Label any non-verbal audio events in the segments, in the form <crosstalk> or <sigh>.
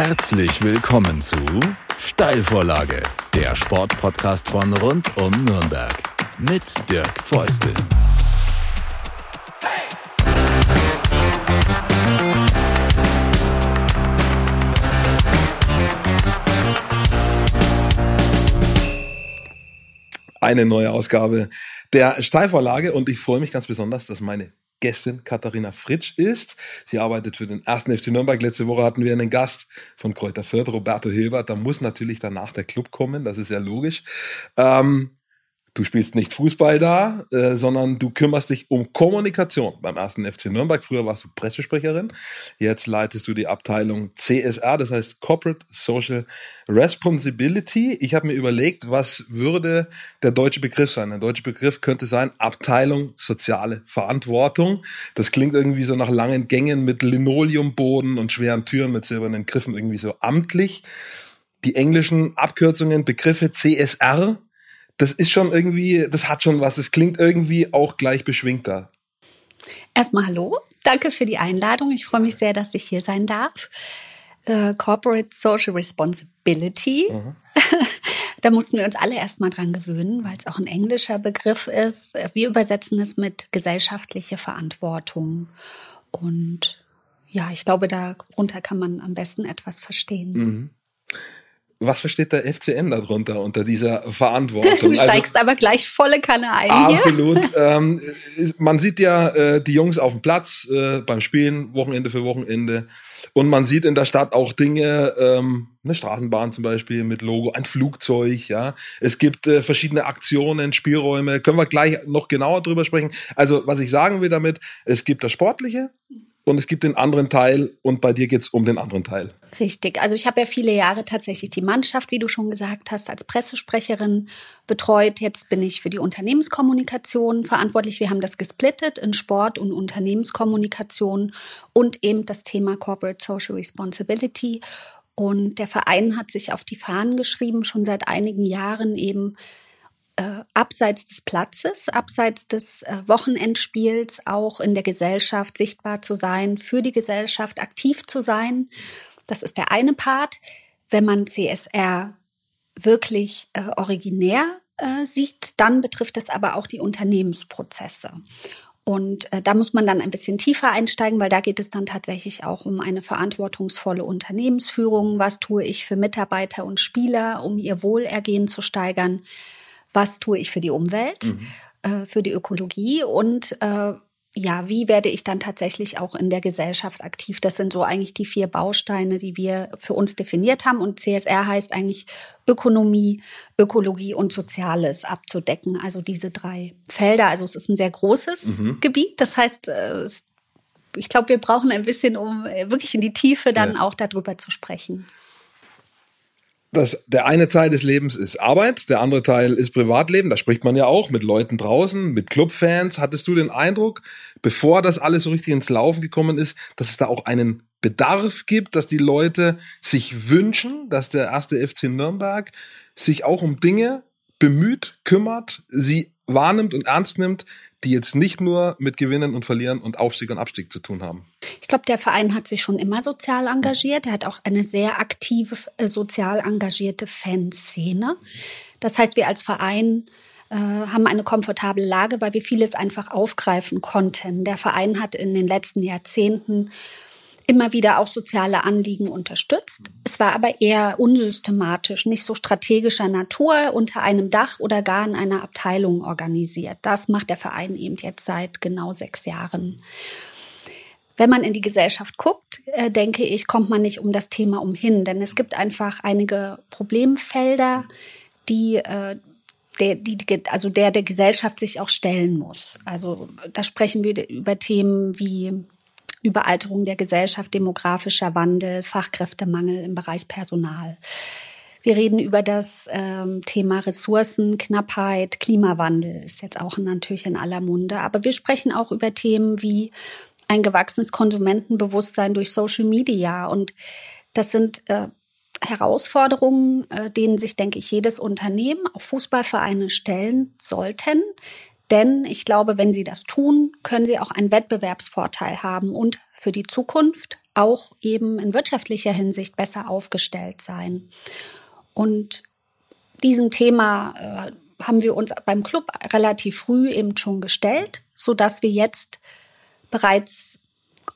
Herzlich willkommen zu Steilvorlage, der Sportpodcast von rund um Nürnberg mit Dirk Feustel. Eine neue Ausgabe der Steilvorlage und ich freue mich ganz besonders, dass meine Gästin Katharina Fritsch ist. Sie arbeitet für den ersten FC Nürnberg. Letzte Woche hatten wir einen Gast von Kräuter Fürth, Roberto Hilbert. Da muss natürlich danach der Club kommen, das ist ja logisch. Ähm, Du spielst nicht Fußball da, äh, sondern du kümmerst dich um Kommunikation beim ersten FC Nürnberg. Früher warst du Pressesprecherin. Jetzt leitest du die Abteilung CSR, das heißt Corporate Social Responsibility. Ich habe mir überlegt, was würde der deutsche Begriff sein? Der deutsche Begriff könnte sein Abteilung soziale Verantwortung. Das klingt irgendwie so nach langen Gängen mit Linoleumboden und schweren Türen mit silbernen Griffen irgendwie so amtlich. Die englischen Abkürzungen, Begriffe CSR das ist schon irgendwie, das hat schon was. Es klingt irgendwie auch gleich beschwingter. Erstmal hallo, danke für die Einladung. Ich freue mich sehr, dass ich hier sein darf. Äh, Corporate Social Responsibility. Mhm. <laughs> da mussten wir uns alle erstmal dran gewöhnen, weil es auch ein englischer Begriff ist. Wir übersetzen es mit gesellschaftliche Verantwortung. Und ja, ich glaube, darunter kann man am besten etwas verstehen. Mhm was versteht der FCN darunter unter dieser Verantwortung? Du also steigst also, aber gleich volle Kanne ein. Absolut. <laughs> ähm, man sieht ja äh, die Jungs auf dem Platz äh, beim Spielen, Wochenende für Wochenende. Und man sieht in der Stadt auch Dinge, ähm, eine Straßenbahn zum Beispiel mit Logo, ein Flugzeug, ja. Es gibt äh, verschiedene Aktionen, Spielräume. Können wir gleich noch genauer drüber sprechen. Also, was ich sagen will damit, es gibt das Sportliche, und es gibt den anderen Teil und bei dir geht es um den anderen Teil. Richtig. Also ich habe ja viele Jahre tatsächlich die Mannschaft, wie du schon gesagt hast, als Pressesprecherin betreut. Jetzt bin ich für die Unternehmenskommunikation verantwortlich. Wir haben das gesplittet in Sport und Unternehmenskommunikation und eben das Thema Corporate Social Responsibility. Und der Verein hat sich auf die Fahnen geschrieben, schon seit einigen Jahren eben äh, abseits des Platzes, abseits des äh, Wochenendspiels auch in der Gesellschaft sichtbar zu sein, für die Gesellschaft aktiv zu sein. Das ist der eine Part. Wenn man CSR wirklich äh, originär äh, sieht, dann betrifft es aber auch die Unternehmensprozesse. Und äh, da muss man dann ein bisschen tiefer einsteigen, weil da geht es dann tatsächlich auch um eine verantwortungsvolle Unternehmensführung. Was tue ich für Mitarbeiter und Spieler, um ihr Wohlergehen zu steigern? was tue ich für die Umwelt, mhm. äh, für die Ökologie und äh, ja, wie werde ich dann tatsächlich auch in der Gesellschaft aktiv? Das sind so eigentlich die vier Bausteine, die wir für uns definiert haben. Und CSR heißt eigentlich Ökonomie, Ökologie und Soziales abzudecken. Also diese drei Felder. Also es ist ein sehr großes mhm. Gebiet. Das heißt, äh, ich glaube, wir brauchen ein bisschen, um äh, wirklich in die Tiefe dann ja. auch darüber zu sprechen das, der eine Teil des Lebens ist Arbeit, der andere Teil ist Privatleben. Da spricht man ja auch mit Leuten draußen, mit Clubfans. Hattest du den Eindruck, bevor das alles so richtig ins Laufen gekommen ist, dass es da auch einen Bedarf gibt, dass die Leute sich wünschen, dass der erste FC Nürnberg sich auch um Dinge bemüht, kümmert, sie wahrnimmt und ernst nimmt, die jetzt nicht nur mit Gewinnen und Verlieren und Aufstieg und Abstieg zu tun haben? Ich glaube, der Verein hat sich schon immer sozial engagiert. Er hat auch eine sehr aktive, äh, sozial engagierte Fanszene. Das heißt, wir als Verein äh, haben eine komfortable Lage, weil wir vieles einfach aufgreifen konnten. Der Verein hat in den letzten Jahrzehnten immer wieder auch soziale Anliegen unterstützt. Es war aber eher unsystematisch, nicht so strategischer Natur unter einem Dach oder gar in einer Abteilung organisiert. Das macht der Verein eben jetzt seit genau sechs Jahren. Wenn man in die Gesellschaft guckt, äh, denke ich, kommt man nicht um das Thema umhin, denn es gibt einfach einige Problemfelder, die äh, der, die, also der der Gesellschaft sich auch stellen muss. Also da sprechen wir über Themen wie Überalterung der Gesellschaft, demografischer Wandel, Fachkräftemangel im Bereich Personal. Wir reden über das ähm, Thema Ressourcenknappheit, Klimawandel ist jetzt auch natürlich in aller Munde. Aber wir sprechen auch über Themen wie ein gewachsenes Konsumentenbewusstsein durch Social Media. Und das sind äh, Herausforderungen, äh, denen sich, denke ich, jedes Unternehmen, auch Fußballvereine stellen sollten. Denn ich glaube, wenn sie das tun, können sie auch einen Wettbewerbsvorteil haben und für die Zukunft auch eben in wirtschaftlicher Hinsicht besser aufgestellt sein. Und diesem Thema äh, haben wir uns beim Club relativ früh eben schon gestellt, so dass wir jetzt bereits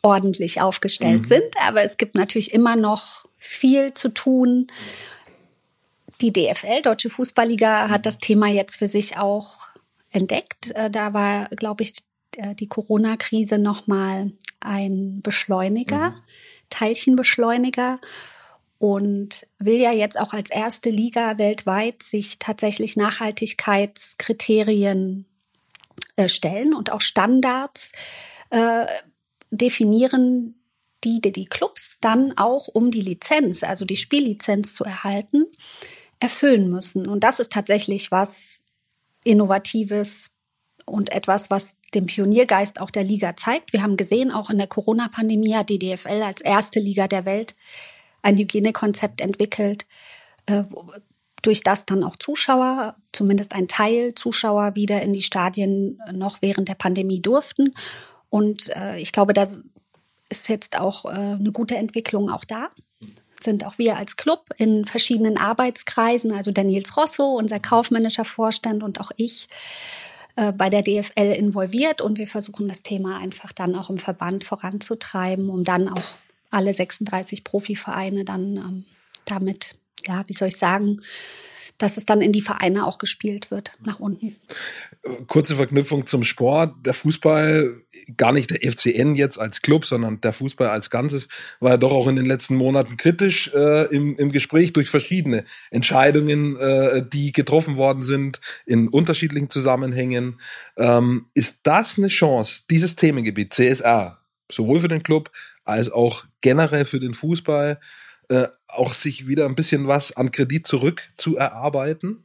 ordentlich aufgestellt mhm. sind. Aber es gibt natürlich immer noch viel zu tun. Die DFL, Deutsche Fußballliga, hat das Thema jetzt für sich auch entdeckt. Äh, da war, glaube ich, äh, die Corona-Krise nochmal ein Beschleuniger, mhm. Teilchenbeschleuniger und will ja jetzt auch als erste Liga weltweit sich tatsächlich Nachhaltigkeitskriterien äh, stellen und auch Standards äh, definieren, die, die die Clubs dann auch, um die Lizenz, also die Spiellizenz zu erhalten, erfüllen müssen. Und das ist tatsächlich was Innovatives und etwas, was den Pioniergeist auch der Liga zeigt. Wir haben gesehen, auch in der Corona-Pandemie hat die DFL als erste Liga der Welt ein Hygienekonzept entwickelt, äh, durch das dann auch Zuschauer, zumindest ein Teil Zuschauer, wieder in die Stadien noch während der Pandemie durften. Und äh, ich glaube, da ist jetzt auch äh, eine gute Entwicklung auch da. Sind auch wir als Club in verschiedenen Arbeitskreisen, also der Nils Rosso, unser kaufmännischer Vorstand und auch ich, äh, bei der DFL involviert und wir versuchen das Thema einfach dann auch im Verband voranzutreiben, um dann auch alle 36 Profivereine dann ähm, damit, ja, wie soll ich sagen, dass es dann in die Vereine auch gespielt wird, nach unten. Kurze Verknüpfung zum Sport. Der Fußball, gar nicht der FCN jetzt als Club, sondern der Fußball als Ganzes, war ja doch auch in den letzten Monaten kritisch äh, im, im Gespräch durch verschiedene Entscheidungen, äh, die getroffen worden sind in unterschiedlichen Zusammenhängen. Ähm, ist das eine Chance, dieses Themengebiet CSR, sowohl für den Club als auch generell für den Fußball äh, auch sich wieder ein bisschen was an Kredit zurück zu erarbeiten?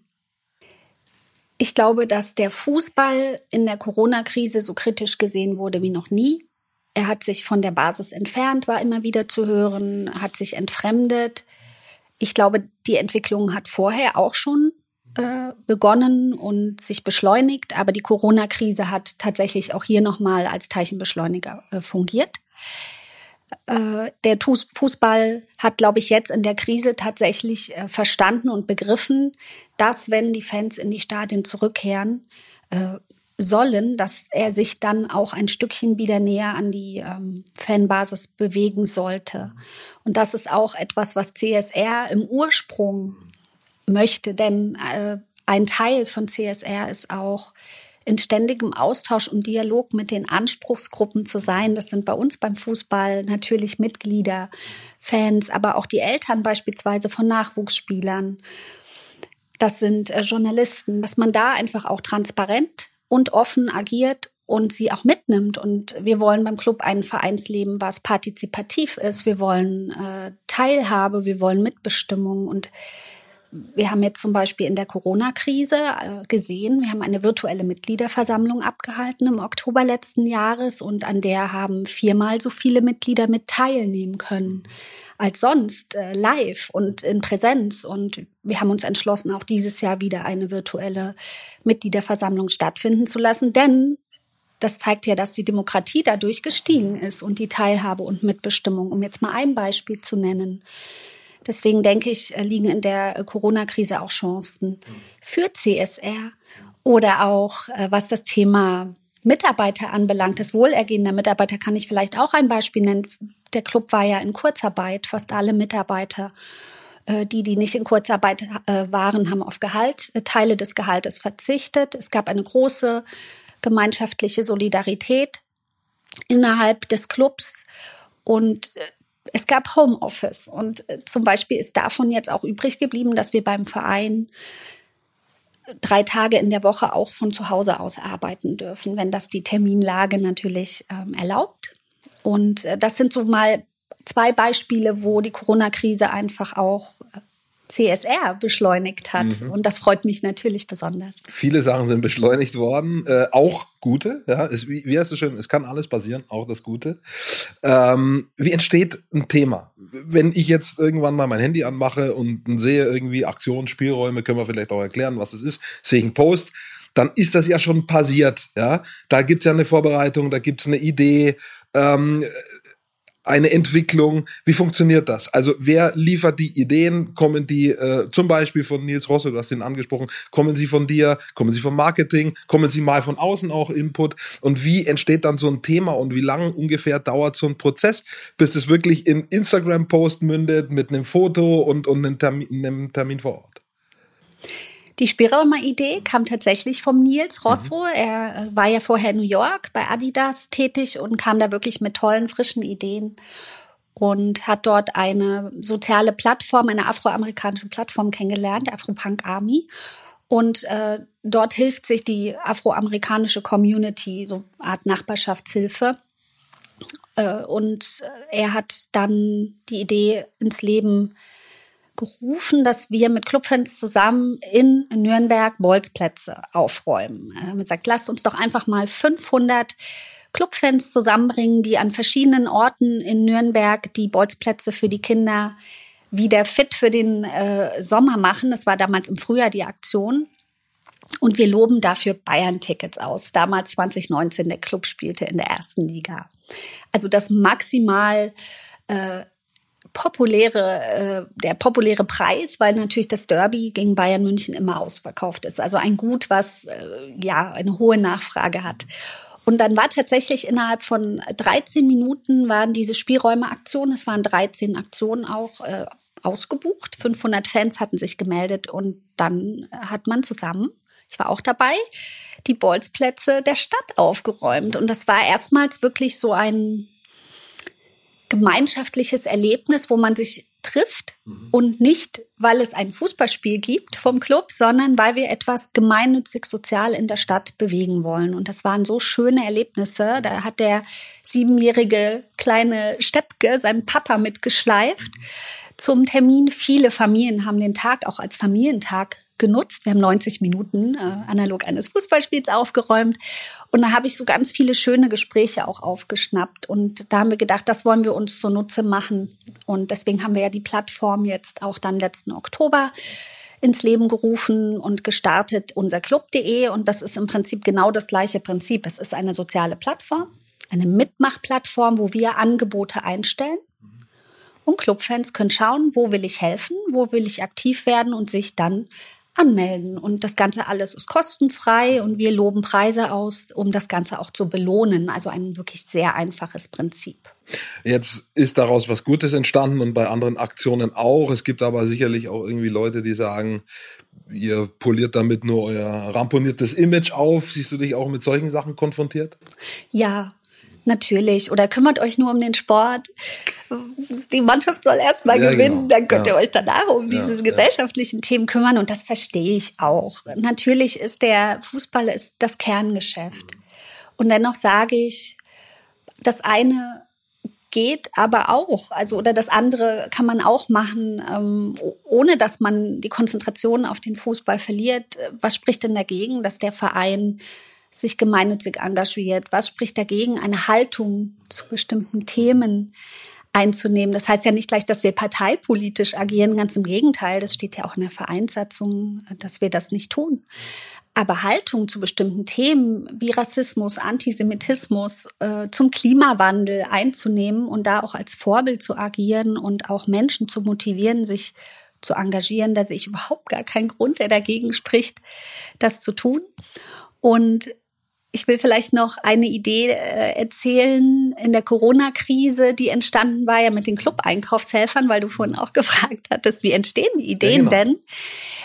Ich glaube, dass der Fußball in der Corona-Krise so kritisch gesehen wurde wie noch nie. Er hat sich von der Basis entfernt, war immer wieder zu hören, hat sich entfremdet. Ich glaube, die Entwicklung hat vorher auch schon äh, begonnen und sich beschleunigt, aber die Corona-Krise hat tatsächlich auch hier nochmal als Teilchenbeschleuniger äh, fungiert. Äh, der Fußball hat, glaube ich, jetzt in der Krise tatsächlich äh, verstanden und begriffen, dass wenn die Fans in die Stadien zurückkehren äh, sollen, dass er sich dann auch ein Stückchen wieder näher an die ähm, Fanbasis bewegen sollte. Und das ist auch etwas, was CSR im Ursprung möchte, denn ein Teil von CSR ist auch in ständigem Austausch und Dialog mit den Anspruchsgruppen zu sein. Das sind bei uns beim Fußball natürlich Mitglieder, Fans, aber auch die Eltern beispielsweise von Nachwuchsspielern. Das sind äh, Journalisten, dass man da einfach auch transparent und offen agiert und sie auch mitnimmt. Und wir wollen beim Club ein Vereinsleben, was partizipativ ist. Wir wollen äh, Teilhabe, wir wollen Mitbestimmung und wir haben jetzt zum Beispiel in der Corona-Krise äh, gesehen, wir haben eine virtuelle Mitgliederversammlung abgehalten im Oktober letzten Jahres und an der haben viermal so viele Mitglieder mit teilnehmen können als sonst äh, live und in Präsenz. Und wir haben uns entschlossen, auch dieses Jahr wieder eine virtuelle Mitgliederversammlung stattfinden zu lassen, denn das zeigt ja, dass die Demokratie dadurch gestiegen ist und die Teilhabe und Mitbestimmung, um jetzt mal ein Beispiel zu nennen. Deswegen denke ich, äh, liegen in der äh, Corona-Krise auch Chancen für CSR oder auch äh, was das Thema Mitarbeiter anbelangt, das Wohlergehen der Mitarbeiter, kann ich vielleicht auch ein Beispiel nennen. Der Club war ja in Kurzarbeit. Fast alle Mitarbeiter, die, die nicht in Kurzarbeit waren, haben auf Gehalt, Teile des Gehaltes verzichtet. Es gab eine große gemeinschaftliche Solidarität innerhalb des Clubs. Und es gab Homeoffice und äh, zum Beispiel ist davon jetzt auch übrig geblieben, dass wir beim Verein drei Tage in der Woche auch von zu Hause aus arbeiten dürfen, wenn das die Terminlage natürlich ähm, erlaubt. Und äh, das sind so mal zwei Beispiele, wo die Corona-Krise einfach auch äh, CSR beschleunigt hat. Mhm. Und das freut mich natürlich besonders. Viele Sachen sind beschleunigt worden, äh, auch gute. Ja, es, wie, wie heißt es schön? Es kann alles passieren, auch das Gute. Ähm, wie entsteht ein Thema? Wenn ich jetzt irgendwann mal mein Handy anmache und sehe irgendwie Aktionen, Spielräume, können wir vielleicht auch erklären, was es ist, sehe ich einen Post dann ist das ja schon passiert. Ja, da gibt's ja eine Vorbereitung, da gibt's eine Idee. Ähm, eine Entwicklung? Wie funktioniert das? Also wer liefert die Ideen? Kommen die äh, zum Beispiel von Nils Rosse, du hast ihn angesprochen, kommen sie von dir, kommen sie vom Marketing, kommen sie mal von außen auch Input? Und wie entsteht dann so ein Thema und wie lange ungefähr dauert so ein Prozess, bis es wirklich in Instagram-Post mündet mit einem Foto und, und einem, Termin, einem Termin vor Ort? Die Spielräumer-Idee kam tatsächlich vom Nils Rosso. Mhm. Er äh, war ja vorher in New York bei Adidas tätig und kam da wirklich mit tollen, frischen Ideen und hat dort eine soziale Plattform, eine afroamerikanische Plattform kennengelernt, Afropunk Army. Und äh, dort hilft sich die afroamerikanische Community, so eine Art Nachbarschaftshilfe. Äh, und er hat dann die Idee ins Leben gerufen, dass wir mit Clubfans zusammen in Nürnberg Bolzplätze aufräumen. Er hat gesagt, lasst uns doch einfach mal 500 Clubfans zusammenbringen, die an verschiedenen Orten in Nürnberg die Bolzplätze für die Kinder wieder fit für den äh, Sommer machen. Das war damals im Frühjahr die Aktion. Und wir loben dafür Bayern-Tickets aus. Damals 2019, der Club spielte in der ersten Liga. Also das maximal äh, populäre, äh, der populäre Preis, weil natürlich das Derby gegen Bayern München immer ausverkauft ist. Also ein Gut, was äh, ja eine hohe Nachfrage hat. Und dann war tatsächlich innerhalb von 13 Minuten waren diese Spielräume-Aktionen, es waren 13 Aktionen auch äh, ausgebucht. 500 Fans hatten sich gemeldet und dann hat man zusammen, ich war auch dabei, die Bolzplätze der Stadt aufgeräumt. Und das war erstmals wirklich so ein gemeinschaftliches Erlebnis, wo man sich trifft mhm. und nicht, weil es ein Fußballspiel gibt vom Club, sondern weil wir etwas gemeinnützig sozial in der Stadt bewegen wollen. Und das waren so schöne Erlebnisse. Da hat der siebenjährige kleine Steppke seinen Papa mitgeschleift mhm. zum Termin. Viele Familien haben den Tag auch als Familientag genutzt. Wir haben 90 Minuten äh, analog eines Fußballspiels aufgeräumt. Und da habe ich so ganz viele schöne Gespräche auch aufgeschnappt. Und da haben wir gedacht, das wollen wir uns zunutze machen. Und deswegen haben wir ja die Plattform jetzt auch dann letzten Oktober ins Leben gerufen und gestartet, unser Club.de. Und das ist im Prinzip genau das gleiche Prinzip. Es ist eine soziale Plattform, eine Mitmachplattform, wo wir Angebote einstellen. Und Clubfans können schauen, wo will ich helfen, wo will ich aktiv werden und sich dann anmelden. Und das Ganze alles ist kostenfrei und wir loben Preise aus, um das Ganze auch zu belohnen. Also ein wirklich sehr einfaches Prinzip. Jetzt ist daraus was Gutes entstanden und bei anderen Aktionen auch. Es gibt aber sicherlich auch irgendwie Leute, die sagen, ihr poliert damit nur euer ramponiertes Image auf. Siehst du dich auch mit solchen Sachen konfrontiert? Ja, natürlich. Oder kümmert euch nur um den Sport. Die Mannschaft soll erstmal ja, gewinnen, genau. dann könnt ja. ihr euch danach um ja, diese gesellschaftlichen Themen kümmern. Und das verstehe ich auch. Natürlich ist der Fußball ist das Kerngeschäft. Und dennoch sage ich, das eine geht aber auch. Also, oder das andere kann man auch machen, ähm, ohne dass man die Konzentration auf den Fußball verliert. Was spricht denn dagegen, dass der Verein sich gemeinnützig engagiert? Was spricht dagegen, eine Haltung zu bestimmten Themen einzunehmen? Das heißt ja nicht gleich, dass wir parteipolitisch agieren, ganz im Gegenteil, das steht ja auch in der Vereinssatzung, dass wir das nicht tun. Aber Haltung zu bestimmten Themen wie Rassismus, Antisemitismus, äh, zum Klimawandel einzunehmen und da auch als Vorbild zu agieren und auch Menschen zu motivieren, sich zu engagieren, da sehe ich überhaupt gar keinen Grund, der dagegen spricht, das zu tun. Und ich will vielleicht noch eine Idee äh, erzählen in der Corona-Krise, die entstanden war ja mit den Club-Einkaufshelfern, weil du vorhin auch <laughs> gefragt hattest, wie entstehen die Ideen ja, genau. denn?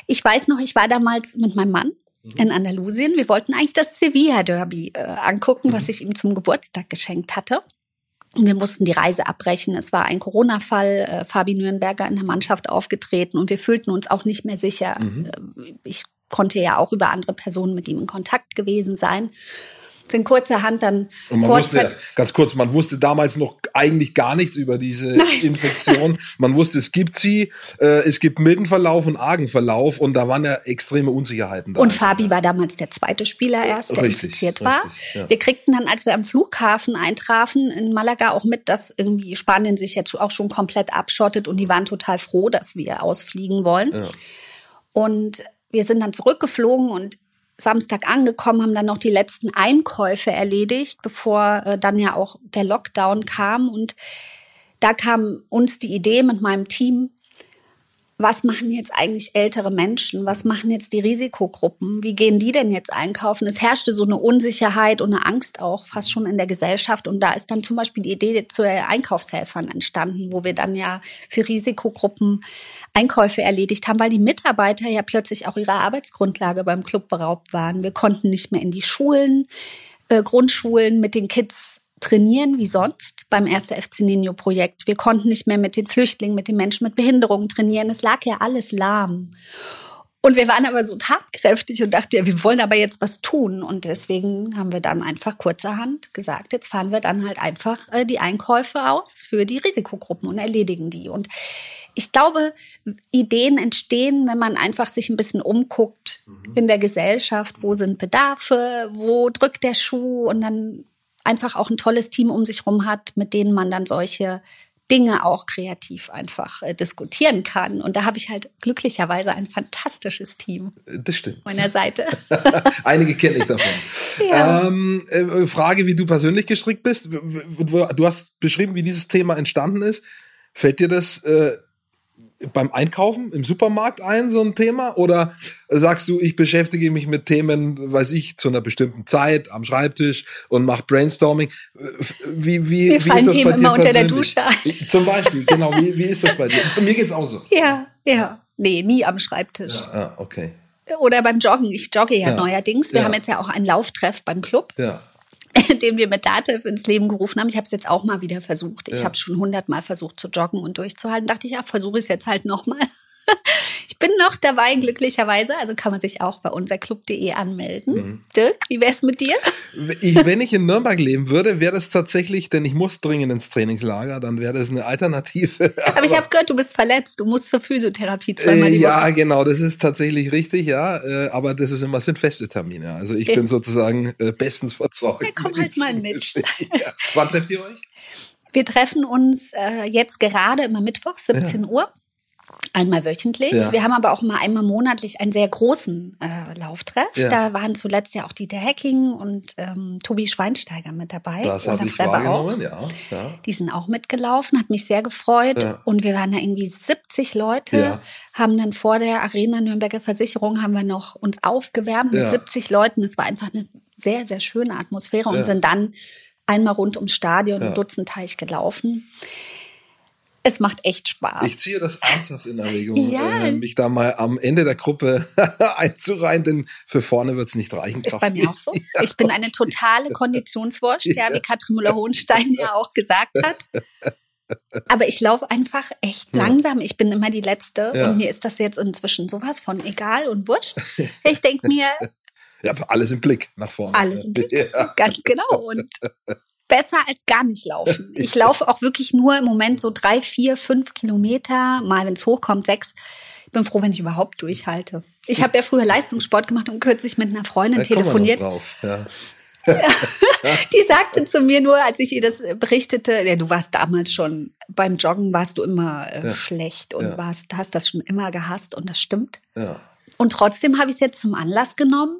Ich weiß noch, ich war damals mit meinem Mann in Andalusien. Wir wollten eigentlich das Sevilla Derby äh, angucken, mhm. was ich ihm zum Geburtstag geschenkt hatte. Und wir mussten die Reise abbrechen. Es war ein Corona-Fall, äh, Fabi Nürnberger in der Mannschaft aufgetreten und wir fühlten uns auch nicht mehr sicher. Mhm. Äh, ich konnte ja auch über andere Personen mit ihm in Kontakt gewesen sein sind kurzerhand dann und man wusste, ganz kurz, man wusste damals noch eigentlich gar nichts über diese <laughs> Nein. Infektion. Man wusste, es gibt sie, äh, es gibt milden Verlauf und argen Verlauf und da waren ja extreme Unsicherheiten da. Und Fabi war damals der zweite Spieler erst, der richtig, infiziert war. Richtig, ja. Wir kriegten dann, als wir am Flughafen eintrafen in Malaga auch mit, dass irgendwie Spanien sich jetzt auch schon komplett abschottet und die waren total froh, dass wir ausfliegen wollen. Ja. Und wir sind dann zurückgeflogen und Samstag angekommen, haben dann noch die letzten Einkäufe erledigt, bevor äh, dann ja auch der Lockdown kam. Und da kam uns die Idee mit meinem Team, was machen jetzt eigentlich ältere Menschen? Was machen jetzt die Risikogruppen? Wie gehen die denn jetzt einkaufen? Es herrschte so eine Unsicherheit und eine Angst auch fast schon in der Gesellschaft. Und da ist dann zum Beispiel die Idee zu Einkaufshelfern entstanden, wo wir dann ja für Risikogruppen Einkäufe erledigt haben, weil die Mitarbeiter ja plötzlich auch ihrer Arbeitsgrundlage beim Club beraubt waren. Wir konnten nicht mehr in die Schulen, äh, Grundschulen mit den Kids trainieren wie sonst beim 1. FC Nino Projekt. Wir konnten nicht mehr mit den Flüchtlingen, mit den Menschen mit Behinderungen trainieren. Es lag ja alles lahm. Und wir waren aber so tatkräftig und dachten, ja, wir wollen aber jetzt was tun. Und deswegen haben wir dann einfach kurzerhand gesagt, jetzt fahren wir dann halt einfach äh, die Einkäufe aus für die Risikogruppen und erledigen die. Und ich glaube, Ideen entstehen, wenn man einfach sich ein bisschen umguckt mhm. in der Gesellschaft. Wo sind Bedarfe? Wo drückt der Schuh? Und dann einfach auch ein tolles Team um sich herum hat, mit denen man dann solche Dinge auch kreativ einfach äh, diskutieren kann. Und da habe ich halt glücklicherweise ein fantastisches Team. Das stimmt. Meiner Seite. <laughs> Einige kenne ich davon. Ja. Ähm, äh, Frage, wie du persönlich gestrickt bist. Du hast beschrieben, wie dieses Thema entstanden ist. Fällt dir das äh, beim Einkaufen im Supermarkt ein, so ein Thema? Oder sagst du, ich beschäftige mich mit Themen, weiß ich, zu einer bestimmten Zeit am Schreibtisch und mache Brainstorming? Wie, wie, Mir wie fallen ist das Themen bei dir immer unter der Dusche ein. Zum Beispiel, genau. Wie, wie ist das bei dir? Mir geht's auch so. Ja, ja. Nee, nie am Schreibtisch. Ja, ah, okay. Oder beim Joggen. Ich jogge ja, ja. neuerdings. Wir ja. haben jetzt ja auch einen Lauftreff beim Club. Ja. <laughs> den wir mit Datev ins Leben gerufen haben. Ich habe es jetzt auch mal wieder versucht. Ich ja. habe schon hundertmal versucht zu joggen und durchzuhalten. Dachte ich, ja, versuche ich es jetzt halt nochmal. <laughs> Ich bin noch dabei, glücklicherweise. Also kann man sich auch bei unserclub.de anmelden. Mhm. Dirk, wie wär's mit dir? Ich, wenn ich in Nürnberg leben würde, wäre das tatsächlich, denn ich muss dringend ins Trainingslager, dann wäre das eine Alternative. Aber, <laughs> Aber ich habe gehört, du bist verletzt. Du musst zur Physiotherapie zweimal die äh, Ja, Woche. genau, das ist tatsächlich richtig, ja. Äh, aber das ist immer, sind feste Termine. Also ich bin sozusagen äh, bestens versorgt. Ja, komm halt mal mit. <laughs> Ja. Wann trefft ihr euch? Wir treffen uns äh, jetzt gerade immer Mittwoch, 17 ja. Uhr. Einmal wöchentlich. Ja. Wir haben aber auch mal einmal monatlich einen sehr großen äh, Lauftreff. Ja. Da waren zuletzt ja auch Dieter Hecking und ähm, Tobi Schweinsteiger mit dabei. Das habe ich wahrgenommen, ja. ja. Die sind auch mitgelaufen, hat mich sehr gefreut. Und wir waren da irgendwie 70 Leute, haben dann vor der Arena Nürnberger Versicherung haben wir noch uns aufgewärmt mit 70 Leuten. Es war einfach eine sehr, sehr schöne Atmosphäre und sind dann einmal rund ums Stadion ja. Dutzendteich gelaufen es macht echt Spaß. Ich ziehe das ernsthaft in Erwägung, <laughs> ja. äh, mich da mal am Ende der Gruppe <laughs> einzureihen, denn für vorne wird es nicht reichen. Ist bei mir auch so. <laughs> Ich bin eine totale Konditionswurst, ja, wie Katrin Müller-Hohenstein ja auch gesagt hat. Aber ich laufe einfach echt langsam. Ich bin immer die Letzte ja. und mir ist das jetzt inzwischen sowas von egal und wurscht. Ich denke mir, ja, alles im Blick nach vorne. Alles im Blick, ja. ganz genau. Und besser als gar nicht laufen. <laughs> Ich laufe auch wirklich nur im Moment so drei, vier, fünf Kilometer, mal wenn es hochkommt, sechs. Ich bin froh, wenn ich überhaupt durchhalte. Ich habe ja früher Leistungssport gemacht und kürzlich mit einer Freundin da telefoniert. Drauf, ja. <laughs> <laughs> die sagte zu mir nur, als ich ihr das berichtete, ja, du warst damals schon beim Joggen warst du immer äh, ja. schlecht und ja. warst, hast das schon immer gehasst und das stimmt. Ja. Und trotzdem habe ich es jetzt zum Anlass genommen,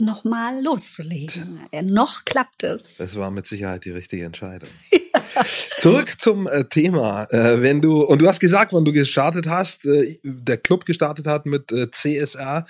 nochmal loszulegen. Ja, noch klappt es. Das war mit Sicherheit die richtige Entscheidung. <laughs> Ja. Zurück zum äh, Thema. Äh, wenn du, und du hast gesagt, wann du gestartet hast, äh, der Club gestartet hat mit äh, CSR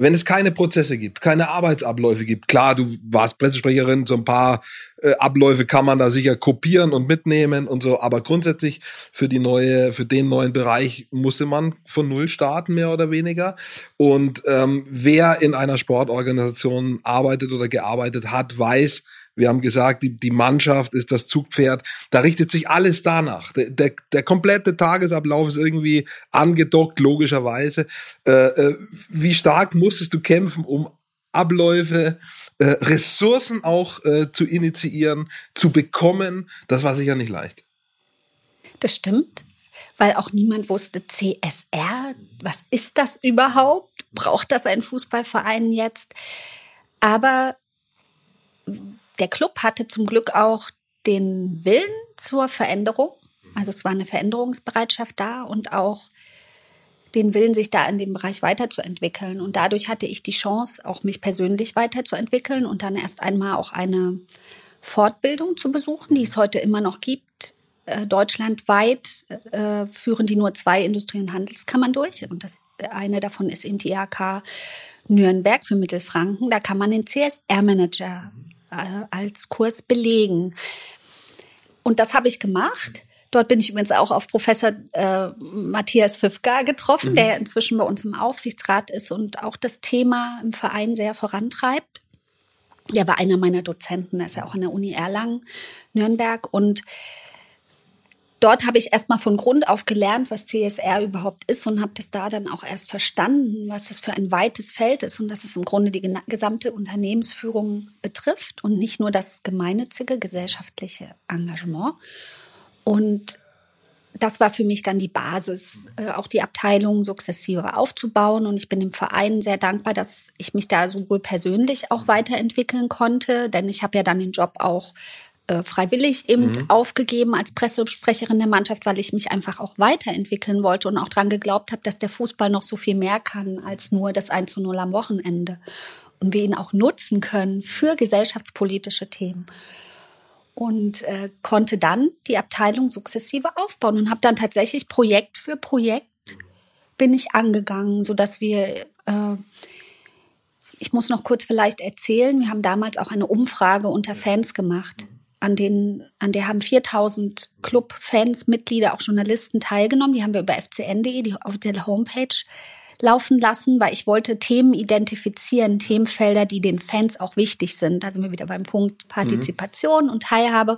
wenn es keine Prozesse gibt, keine Arbeitsabläufe gibt, klar, du warst Pressesprecherin, so ein paar äh, Abläufe kann man da sicher kopieren und mitnehmen und so, aber grundsätzlich für die neue, für den neuen Bereich musste man von null starten, mehr oder weniger. Und ähm, wer in einer Sportorganisation arbeitet oder gearbeitet hat, weiß, wir haben gesagt, die, die Mannschaft ist das Zugpferd. Da richtet sich alles danach. Der, der, der komplette Tagesablauf ist irgendwie angedockt, logischerweise. Äh, äh, wie stark musstest du kämpfen, um Abläufe, äh, Ressourcen auch äh, zu initiieren, zu bekommen? Das war sicher nicht leicht. Das stimmt, weil auch niemand wusste, CSR, was ist das überhaupt? Braucht das ein Fußballverein jetzt? Aber der Club hatte zum Glück auch den Willen zur Veränderung. Also es war eine Veränderungsbereitschaft da und auch den Willen, sich da in dem Bereich weiterzuentwickeln. Und dadurch hatte ich die Chance, auch mich persönlich weiterzuentwickeln und dann erst einmal auch eine Fortbildung zu besuchen, die es heute immer noch gibt. Äh, deutschlandweit äh, führen die nur zwei Industrie- und Handelskammern durch. Und das eine davon ist eben die IHK Nürnberg für Mittelfranken. Da kann man den CSR-Manager äh, als Kurs belegen. Und das habe ich gemacht. Dort bin ich übrigens auch auf Professor äh, Matthias Fifka getroffen, mhm. der inzwischen bei uns im Aufsichtsrat ist und auch das Thema im Verein sehr vorantreibt. Der war einer meiner Dozenten, er ist ja auch an der Uni Erlangen, Nürnberg. Und dort habe ich erstmal von Grund auf gelernt, was CSR überhaupt ist und habe das da dann auch erst verstanden, was das für ein weites Feld ist und dass es im Grunde die gesamte Unternehmensführung betrifft und nicht nur das gemeinnützige gesellschaftliche Engagement. Und das war für mich dann die Basis, äh, auch die Abteilung sukzessive aufzubauen. Und ich bin dem Verein sehr dankbar, dass ich mich da sowohl persönlich auch weiterentwickeln konnte, denn ich habe ja dann den Job auch äh, freiwillig eben mhm. aufgegeben als Pressesprecherin der Mannschaft, weil ich mich einfach auch weiterentwickeln wollte und auch daran geglaubt habe, dass der Fußball noch so viel mehr kann als nur das 1 zu 0 am Wochenende. Und wir ihn auch nutzen können für gesellschaftspolitische Themen und äh, konnte dann die Abteilung sukzessive aufbauen und habe dann tatsächlich Projekt für Projekt bin ich angegangen, so dass wir äh, ich muss noch kurz vielleicht erzählen, wir haben damals auch eine Umfrage unter Fans gemacht. An, den, an der haben 4000 Club-Fans, Mitglieder, auch Journalisten teilgenommen. Die haben wir über fcn.de, die der Homepage laufen lassen, weil ich wollte Themen identifizieren, Themenfelder, die den Fans auch wichtig sind. Da sind wir wieder beim Punkt Partizipation mhm. und Teilhabe.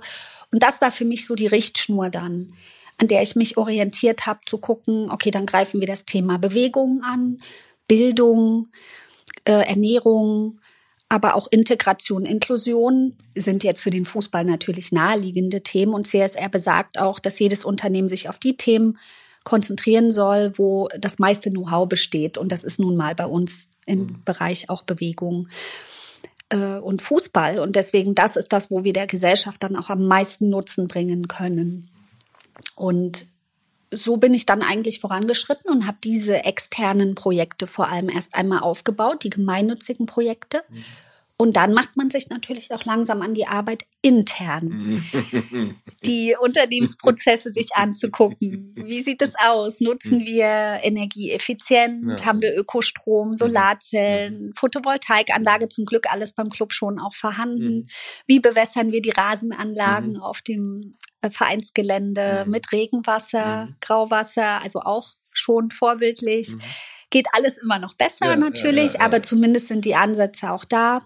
Und das war für mich so die Richtschnur dann, an der ich mich orientiert habe, zu gucken, okay, dann greifen wir das Thema Bewegung an, Bildung, äh, Ernährung, aber auch Integration, Inklusion sind jetzt für den Fußball natürlich naheliegende Themen. Und CSR besagt auch, dass jedes Unternehmen sich auf die Themen konzentrieren soll, wo das meiste Know-how besteht. Und das ist nun mal bei uns im mhm. Bereich auch Bewegung äh, und Fußball. Und deswegen, das ist das, wo wir der Gesellschaft dann auch am meisten Nutzen bringen können. Und so bin ich dann eigentlich vorangeschritten und habe diese externen Projekte vor allem erst einmal aufgebaut, die gemeinnützigen Projekte. Mhm. Und dann macht man sich natürlich auch langsam an die Arbeit intern, <laughs> die Unternehmensprozesse sich anzugucken. Wie sieht es aus? Nutzen wir energieeffizient? Ja. Haben wir Ökostrom, mhm. Solarzellen, mhm. Photovoltaikanlage? Zum Glück alles beim Club schon auch vorhanden. Mhm. Wie bewässern wir die Rasenanlagen auf dem äh, Vereinsgelände mit Regenwasser, Grauwasser? Also auch schon vorbildlich geht alles immer noch besser ja, natürlich, ja, aber zumindest sind die Ansätze auch da.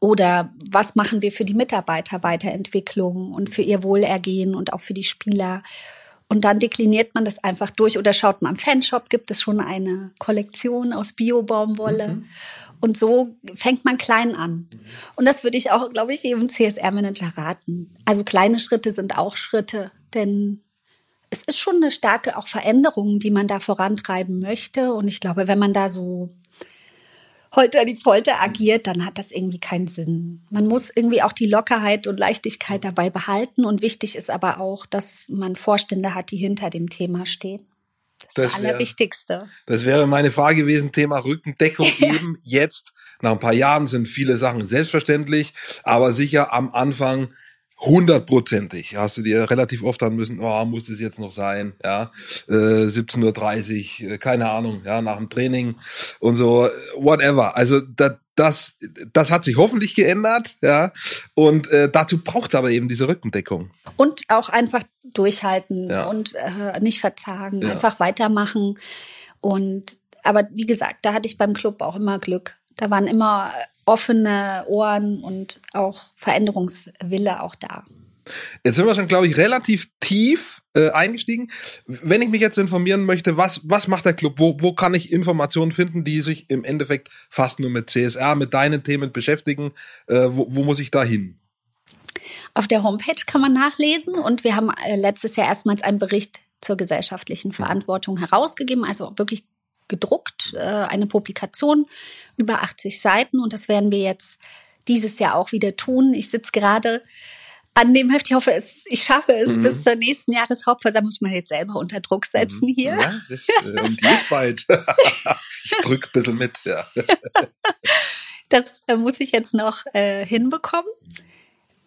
Oder was machen wir für die Mitarbeiter Weiterentwicklung und für ihr Wohlergehen und auch für die Spieler? Und dann dekliniert man das einfach durch oder schaut mal im Fanshop, gibt es schon eine Kollektion aus Bio-Baumwolle. Mhm. Und so fängt man klein an. Und das würde ich auch, glaube ich, jedem CSR-Manager raten. Also kleine Schritte sind auch Schritte, denn es ist schon eine starke auch Veränderung, die man da vorantreiben möchte. Und ich glaube, wenn man da so Holter die Polter agiert, dann hat das irgendwie keinen Sinn. Man muss irgendwie auch die Lockerheit und Leichtigkeit dabei behalten. Und wichtig ist aber auch, dass man Vorstände hat, die hinter dem Thema stehen. Das, das ist das Allerwichtigste. Wär, das wäre meine Frage gewesen, Thema Rückendeckung <laughs> eben jetzt. Nach ein paar Jahren sind viele Sachen selbstverständlich, aber sicher am Anfang hundertprozentig. Hast du dir relativ oft dann müssen, oh, muss das jetzt noch sein, ja, äh, 17.30 Uhr, äh, keine Ahnung, ja, nach dem Training und so, whatever. Also das, das, das hat sich hoffentlich geändert, ja, und äh, dazu braucht aber eben diese Rückendeckung. Und auch einfach durchhalten ja. und äh, nicht verzagen, ja. einfach weitermachen und aber wie gesagt, da hatte ich beim Club auch immer Glück. Da waren immer offene Ohren und auch Veränderungswille auch da. Jetzt sind wir schon, glaube ich, relativ tief äh, eingestiegen. Wenn ich mich jetzt informieren möchte, was, was macht der Club? Wo, wo kann ich Informationen finden, die sich im Endeffekt fast nur mit CSR, mit deinen Themen beschäftigen? Äh, wo, wo muss ich da hin? Auf der Homepage kann man nachlesen und wir haben äh, letztes Jahr erstmals einen Bericht zur gesellschaftlichen Verantwortung herausgegeben, also wirklich gedruckt, äh, eine Publikation über 80 Seiten und das werden wir jetzt dieses Jahr auch wieder tun. Ich sitze gerade an dem Heft. Ich hoffe, es, ich schaffe es mhm. bis zur nächsten Jahreshauptversammlung. Muss man jetzt selber unter Druck setzen mhm. hier. Ja, das, äh, und die ist bald. <laughs> ich drück ein bisschen mit, ja. das äh, muss ich jetzt noch äh, hinbekommen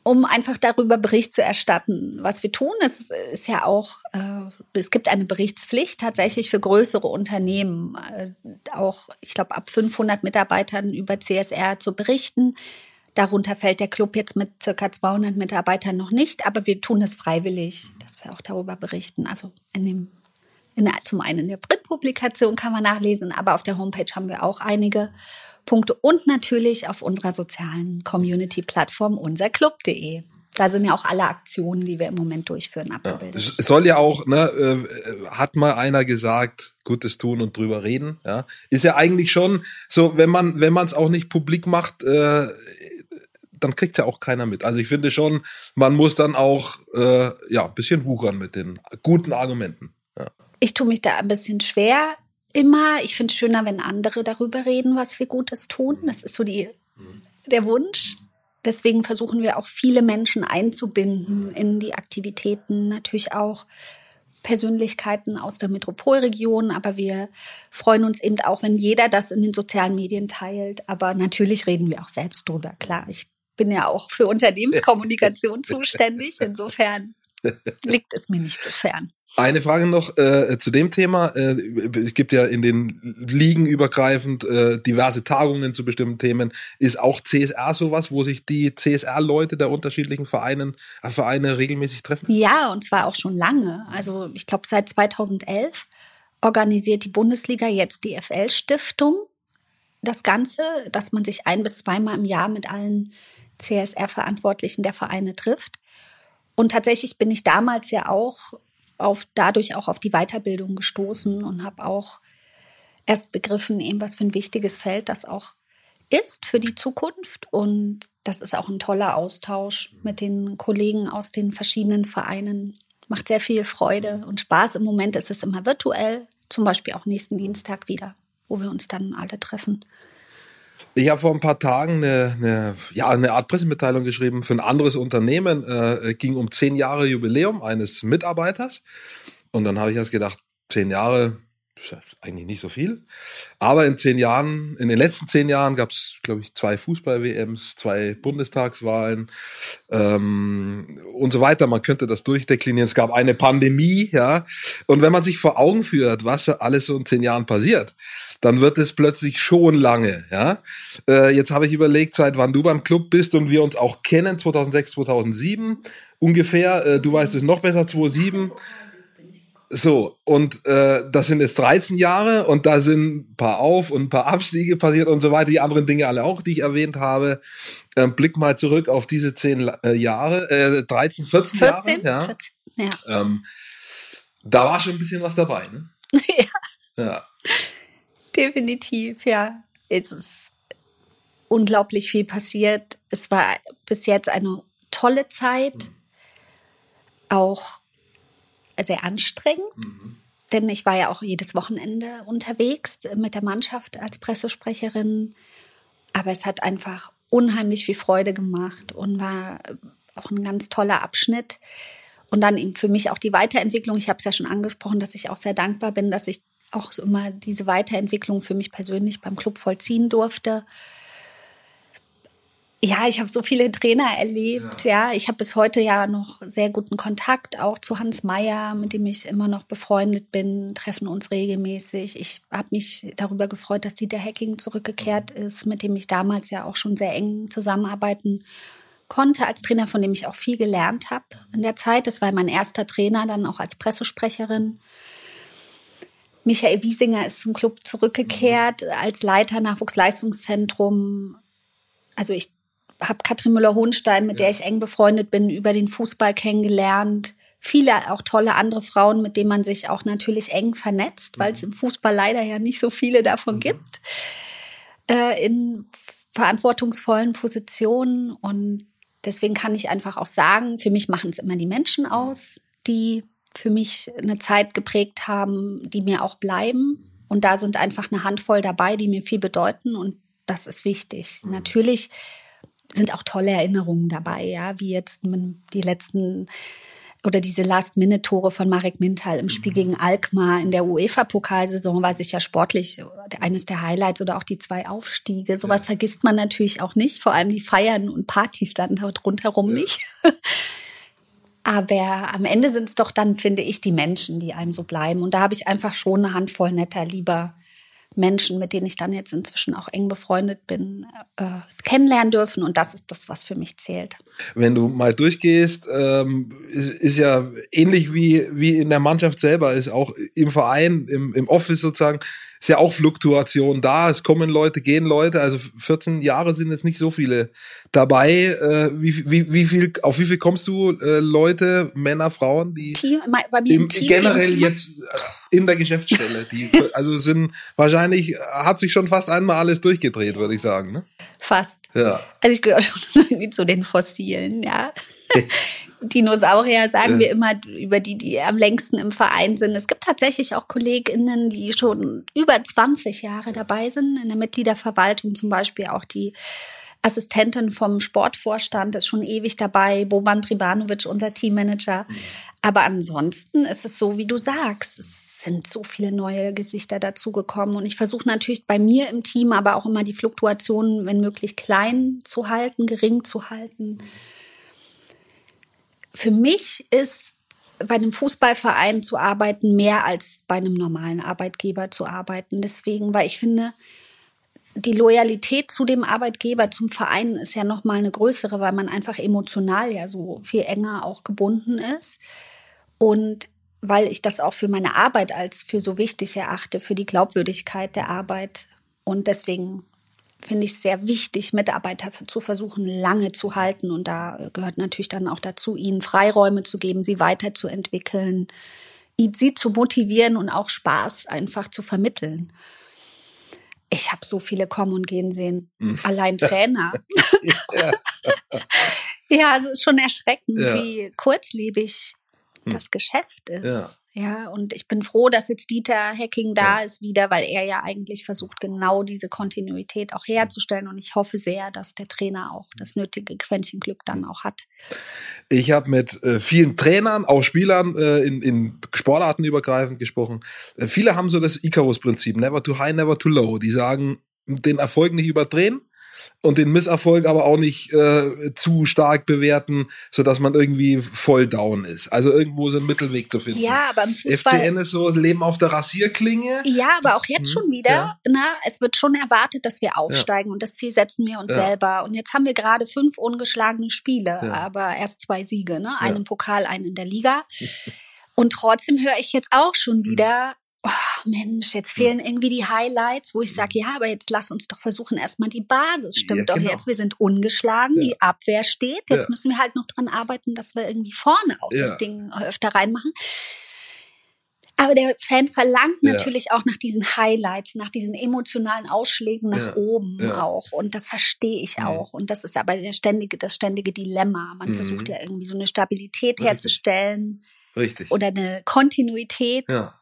um einfach darüber Bericht zu erstatten. Was wir tun, ist, ist ja auch, äh, es gibt eine Berichtspflicht tatsächlich für größere Unternehmen, äh, auch, ich glaube, ab 500 Mitarbeitern über CSR zu berichten. Darunter fällt der Club jetzt mit circa 200 Mitarbeitern noch nicht, aber wir tun es freiwillig, dass wir auch darüber berichten. Also in dem, in zum einen in der Printpublikation kann man nachlesen, aber auf der Homepage haben wir auch einige Punkte und natürlich auf unserer sozialen Community-Plattform unserclub.de. Da sind ja auch alle Aktionen, die wir im Moment durchführen, abgebildet. Ja, es soll ja auch, ne, äh, hat mal einer gesagt, Gutes tun und drüber reden. Ja, ist ja eigentlich schon so, wenn man, wenn man es auch nicht publik macht, äh, dann kriegt ja auch keiner mit. Also ich finde schon, man muss dann auch äh, ja ein bisschen wuchern mit den guten Argumenten. Ja. Ich tue mich da ein bisschen schwer immer. Ich finde es schöner, wenn andere darüber reden, was wir Gutes tun. Das ist so die, der Wunsch. Deswegen versuchen wir auch viele Menschen einzubinden in die Aktivitäten, natürlich auch Persönlichkeiten aus der Metropolregion, aber wir freuen uns eben auch, wenn jeder das in den sozialen Medien teilt. Aber natürlich reden wir auch selbst drüber, klar. Ich bin ja auch für Unternehmenskommunikation <laughs> zuständig. Insofern liegt es mir nicht so fern. Eine Frage noch äh, zu dem Thema. Äh, es gibt ja in den Ligen übergreifend äh, diverse Tagungen zu bestimmten Themen. Ist auch CSR sowas, wo sich die CSR-Leute der unterschiedlichen Vereinen, äh, Vereine regelmäßig treffen? Ja, und zwar auch schon lange. Also ich glaube seit 2011 organisiert die Bundesliga jetzt die FL-Stiftung das Ganze, dass man sich ein bis zweimal im Jahr mit allen CSR-Verantwortlichen der Vereine trifft. Und tatsächlich bin ich damals ja auch auf, dadurch auch auf die Weiterbildung gestoßen und habe auch erst begriffen, eben was für ein wichtiges Feld das auch ist für die Zukunft. Und das ist auch ein toller Austausch mit den Kollegen aus den verschiedenen Vereinen. Macht sehr viel Freude und Spaß. Im Moment ist es immer virtuell, zum Beispiel auch nächsten Dienstag wieder, wo wir uns dann alle treffen. Ich habe vor ein paar Tagen eine, eine, ja, eine Art Pressemitteilung geschrieben für ein anderes Unternehmen. Äh, ging um zehn Jahre Jubiläum eines Mitarbeiters. Und dann habe ich erst gedacht, zehn Jahre, ist eigentlich nicht so viel. Aber in zehn Jahren, in den letzten zehn Jahren gab es, glaube ich, zwei Fußball-WMs, zwei Bundestagswahlen ähm, und so weiter. Man könnte das durchdeklinieren. Es gab eine Pandemie, ja. Und wenn man sich vor Augen führt, was alles so in zehn Jahren passiert, dann wird es plötzlich schon lange. Ja, äh, jetzt habe ich überlegt, seit wann du beim Club bist und wir uns auch kennen, 2006, 2007 ungefähr. Äh, du weißt es noch besser, 2007. So, und äh, das sind jetzt 13 Jahre und da sind ein paar Auf- und ein paar Abstiege passiert und so weiter, die anderen Dinge alle auch, die ich erwähnt habe. Ähm, blick mal zurück auf diese 10 äh, Jahre, äh, 13, 14, 14 Jahre. Ja. 14, ja. Ähm, da war schon ein bisschen was dabei, ne? <laughs> ja. ja. Definitiv, ja. Es ist unglaublich viel passiert. Es war bis jetzt eine tolle Zeit, auch sehr anstrengend, mhm. denn ich war ja auch jedes Wochenende unterwegs mit der Mannschaft als Pressesprecherin. Aber es hat einfach unheimlich viel Freude gemacht und war auch ein ganz toller Abschnitt. Und dann eben für mich auch die Weiterentwicklung. Ich habe es ja schon angesprochen, dass ich auch sehr dankbar bin, dass ich auch so immer diese Weiterentwicklung für mich persönlich beim Club vollziehen durfte. Ja, ich habe so viele Trainer erlebt. Ja, ja. ich habe bis heute ja noch sehr guten Kontakt auch zu Hans Meyer, mit dem ich immer noch befreundet bin, treffen uns regelmäßig. Ich habe mich darüber gefreut, dass Dieter Hacking zurückgekehrt mhm. ist, mit dem ich damals ja auch schon sehr eng zusammenarbeiten konnte als Trainer, von dem ich auch viel gelernt habe in der Zeit. Das war mein erster Trainer, dann auch als Pressesprecherin. Michael Wiesinger ist zum Club zurückgekehrt als Leiter Nachwuchsleistungszentrum. Also ich habe Katrin Müller-Hohenstein, mit ja. der ich eng befreundet bin, über den Fußball kennengelernt. Viele auch tolle andere Frauen, mit denen man sich auch natürlich eng vernetzt, mhm. weil es im Fußball leider ja nicht so viele davon mhm. gibt. Äh, in verantwortungsvollen Positionen. Und deswegen kann ich einfach auch sagen, für mich machen es immer die Menschen aus, die für mich eine Zeit geprägt haben, die mir auch bleiben. Und da sind einfach eine Handvoll dabei, die mir viel bedeuten und das ist wichtig. Mhm. Natürlich sind auch tolle Erinnerungen dabei, ja, wie jetzt die letzten oder diese Last-Minute-Tore von Marek Mintal im Spiel mhm. gegen Alkmaar in der UEFA-Pokalsaison war sicher sportlich eines der Highlights oder auch die zwei Aufstiege. Sowas ja. vergisst man natürlich auch nicht, vor allem die Feiern und Partys dann rundherum ja. nicht. Aber am Ende sind es doch dann, finde ich, die Menschen, die einem so bleiben. Und da habe ich einfach schon eine Handvoll netter, lieber Menschen, mit denen ich dann jetzt inzwischen auch eng befreundet bin, äh, kennenlernen dürfen. Und das ist das, was für mich zählt. Wenn du mal durchgehst, ähm, ist, ist, ja ähnlich wie, wie in der Mannschaft selber, ist auch im Verein, im, im Office sozusagen, ist ja auch Fluktuation da. Es kommen Leute, gehen Leute. Also 14 Jahre sind jetzt nicht so viele dabei. Äh, wie, wie, wie viel, auf wie viel kommst du äh, Leute, Männer, Frauen, die Team, bei mir im, Team, generell im jetzt äh, in der Geschäftsstelle, die <laughs> also sind wahrscheinlich hat sich schon fast einmal alles durchgedreht, würde ich sagen. Ne? Fast. Ja. Also ich gehöre schon <laughs> irgendwie zu den Fossilen, ja. <laughs> Dinosaurier sagen wir immer über die, die am längsten im Verein sind. Es gibt tatsächlich auch KollegInnen, die schon über 20 Jahre dabei sind. In der Mitgliederverwaltung zum Beispiel auch die Assistentin vom Sportvorstand ist schon ewig dabei, Boban Pribanovic, unser Teammanager. Aber ansonsten ist es so, wie du sagst. Es sind so viele neue Gesichter dazugekommen. Und ich versuche natürlich bei mir im Team aber auch immer die Fluktuationen, wenn möglich, klein zu halten, gering zu halten. Für mich ist bei einem Fußballverein zu arbeiten mehr als bei einem normalen Arbeitgeber zu arbeiten. Deswegen, weil ich finde, die Loyalität zu dem Arbeitgeber, zum Verein ist ja noch mal eine größere, weil man einfach emotional ja so viel enger auch gebunden ist. Und weil ich das auch für meine Arbeit als für so wichtig erachte, für die Glaubwürdigkeit der Arbeit. Und deswegen finde ich sehr wichtig, Mitarbeiter zu versuchen, lange zu halten. Und da gehört natürlich dann auch dazu, ihnen Freiräume zu geben, sie weiterzuentwickeln, sie zu motivieren und auch Spaß einfach zu vermitteln. Ich habe so viele kommen und gehen sehen. Mhm. Allein Trainer. <laughs> ja. <laughs> ja, es ist schon erschreckend, ja. wie kurzlebig. Das Geschäft ist. Ja. Ja, und ich bin froh, dass jetzt Dieter Hacking da ja. ist wieder, weil er ja eigentlich versucht, genau diese Kontinuität auch herzustellen. Und ich hoffe sehr, dass der Trainer auch das nötige Quäntchen Glück dann auch hat. Ich habe mit äh, vielen Trainern, auch Spielern äh, in, in Sportarten übergreifend gesprochen. Äh, viele haben so das Icarus-Prinzip, never too high, never too low. Die sagen, den Erfolg nicht überdrehen, und den Misserfolg aber auch nicht äh, zu stark bewerten, so dass man irgendwie voll down ist. Also irgendwo so ein Mittelweg zu finden. Ja, aber im Fußball FCN ist so Leben auf der Rasierklinge. Ja, aber auch jetzt schon wieder. Ja. Na, es wird schon erwartet, dass wir aufsteigen ja. und das Ziel setzen wir uns ja. selber. Und jetzt haben wir gerade fünf ungeschlagene Spiele, aber erst zwei Siege, ne? Einen im Pokal, einen in der Liga. Und trotzdem höre ich jetzt auch schon hm. wieder, oh Mensch, jetzt fehlen irgendwie die Highlights, wo ich sage, ja, aber jetzt lass uns doch versuchen, erstmal die Basis stimmt ja, doch genau. jetzt. Wir sind ungeschlagen, ja. die Abwehr steht. Jetzt ja. müssen wir halt noch dran arbeiten, dass wir irgendwie vorne auch das Ding öfter reinmachen. Aber der Fan verlangt natürlich auch nach diesen Highlights, nach diesen emotionalen Ausschlägen nach oben auch. Und das verstehe ich mhm. auch. Und das ist aber der ständige, das ständige Dilemma. Man mhm. versucht ja irgendwie so eine Stabilität Richtig. herzustellen. Richtig. Oder eine Kontinuität. Ja.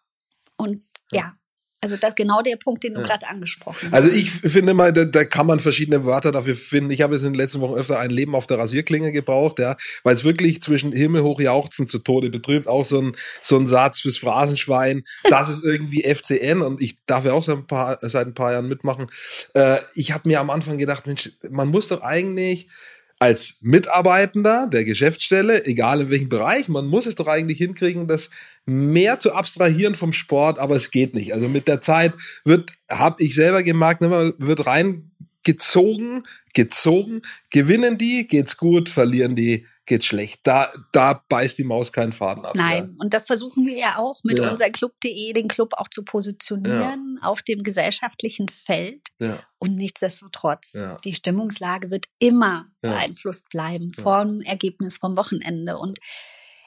Und ja, also das ist genau der Punkt, den du ja. gerade angesprochen hast. Also ich finde mal, da, da, kann man verschiedene Wörter dafür finden. Ich habe jetzt in den letzten Wochen öfter ein Leben auf der Rasierklinge gebraucht, ja, weil es wirklich zwischen Himmel hoch jauchzen zu Tode betrübt. Auch so ein, so ein Satz fürs Phrasenschwein. Das ist irgendwie FCN und ich darf ja auch seit ein paar, seit ein paar Jahren mitmachen. Äh, ich habe mir am Anfang gedacht, Mensch, man muss doch eigentlich als Mitarbeitender der Geschäftsstelle, egal in welchem Bereich, man muss es doch eigentlich hinkriegen, dass mehr zu abstrahieren vom Sport, aber es geht nicht. Also mit der Zeit wird, habe ich selber gemerkt, ne, wird reingezogen, gezogen, gewinnen die, geht's gut, verlieren die, geht's schlecht. Da, da beißt die Maus keinen Faden ab. Nein, ja. und das versuchen wir ja auch mit ja. unser Club.de, den Club auch zu positionieren ja. auf dem gesellschaftlichen Feld. Und nichtsdestotrotz, die Stimmungslage wird immer beeinflusst bleiben vom Ergebnis vom Wochenende. Und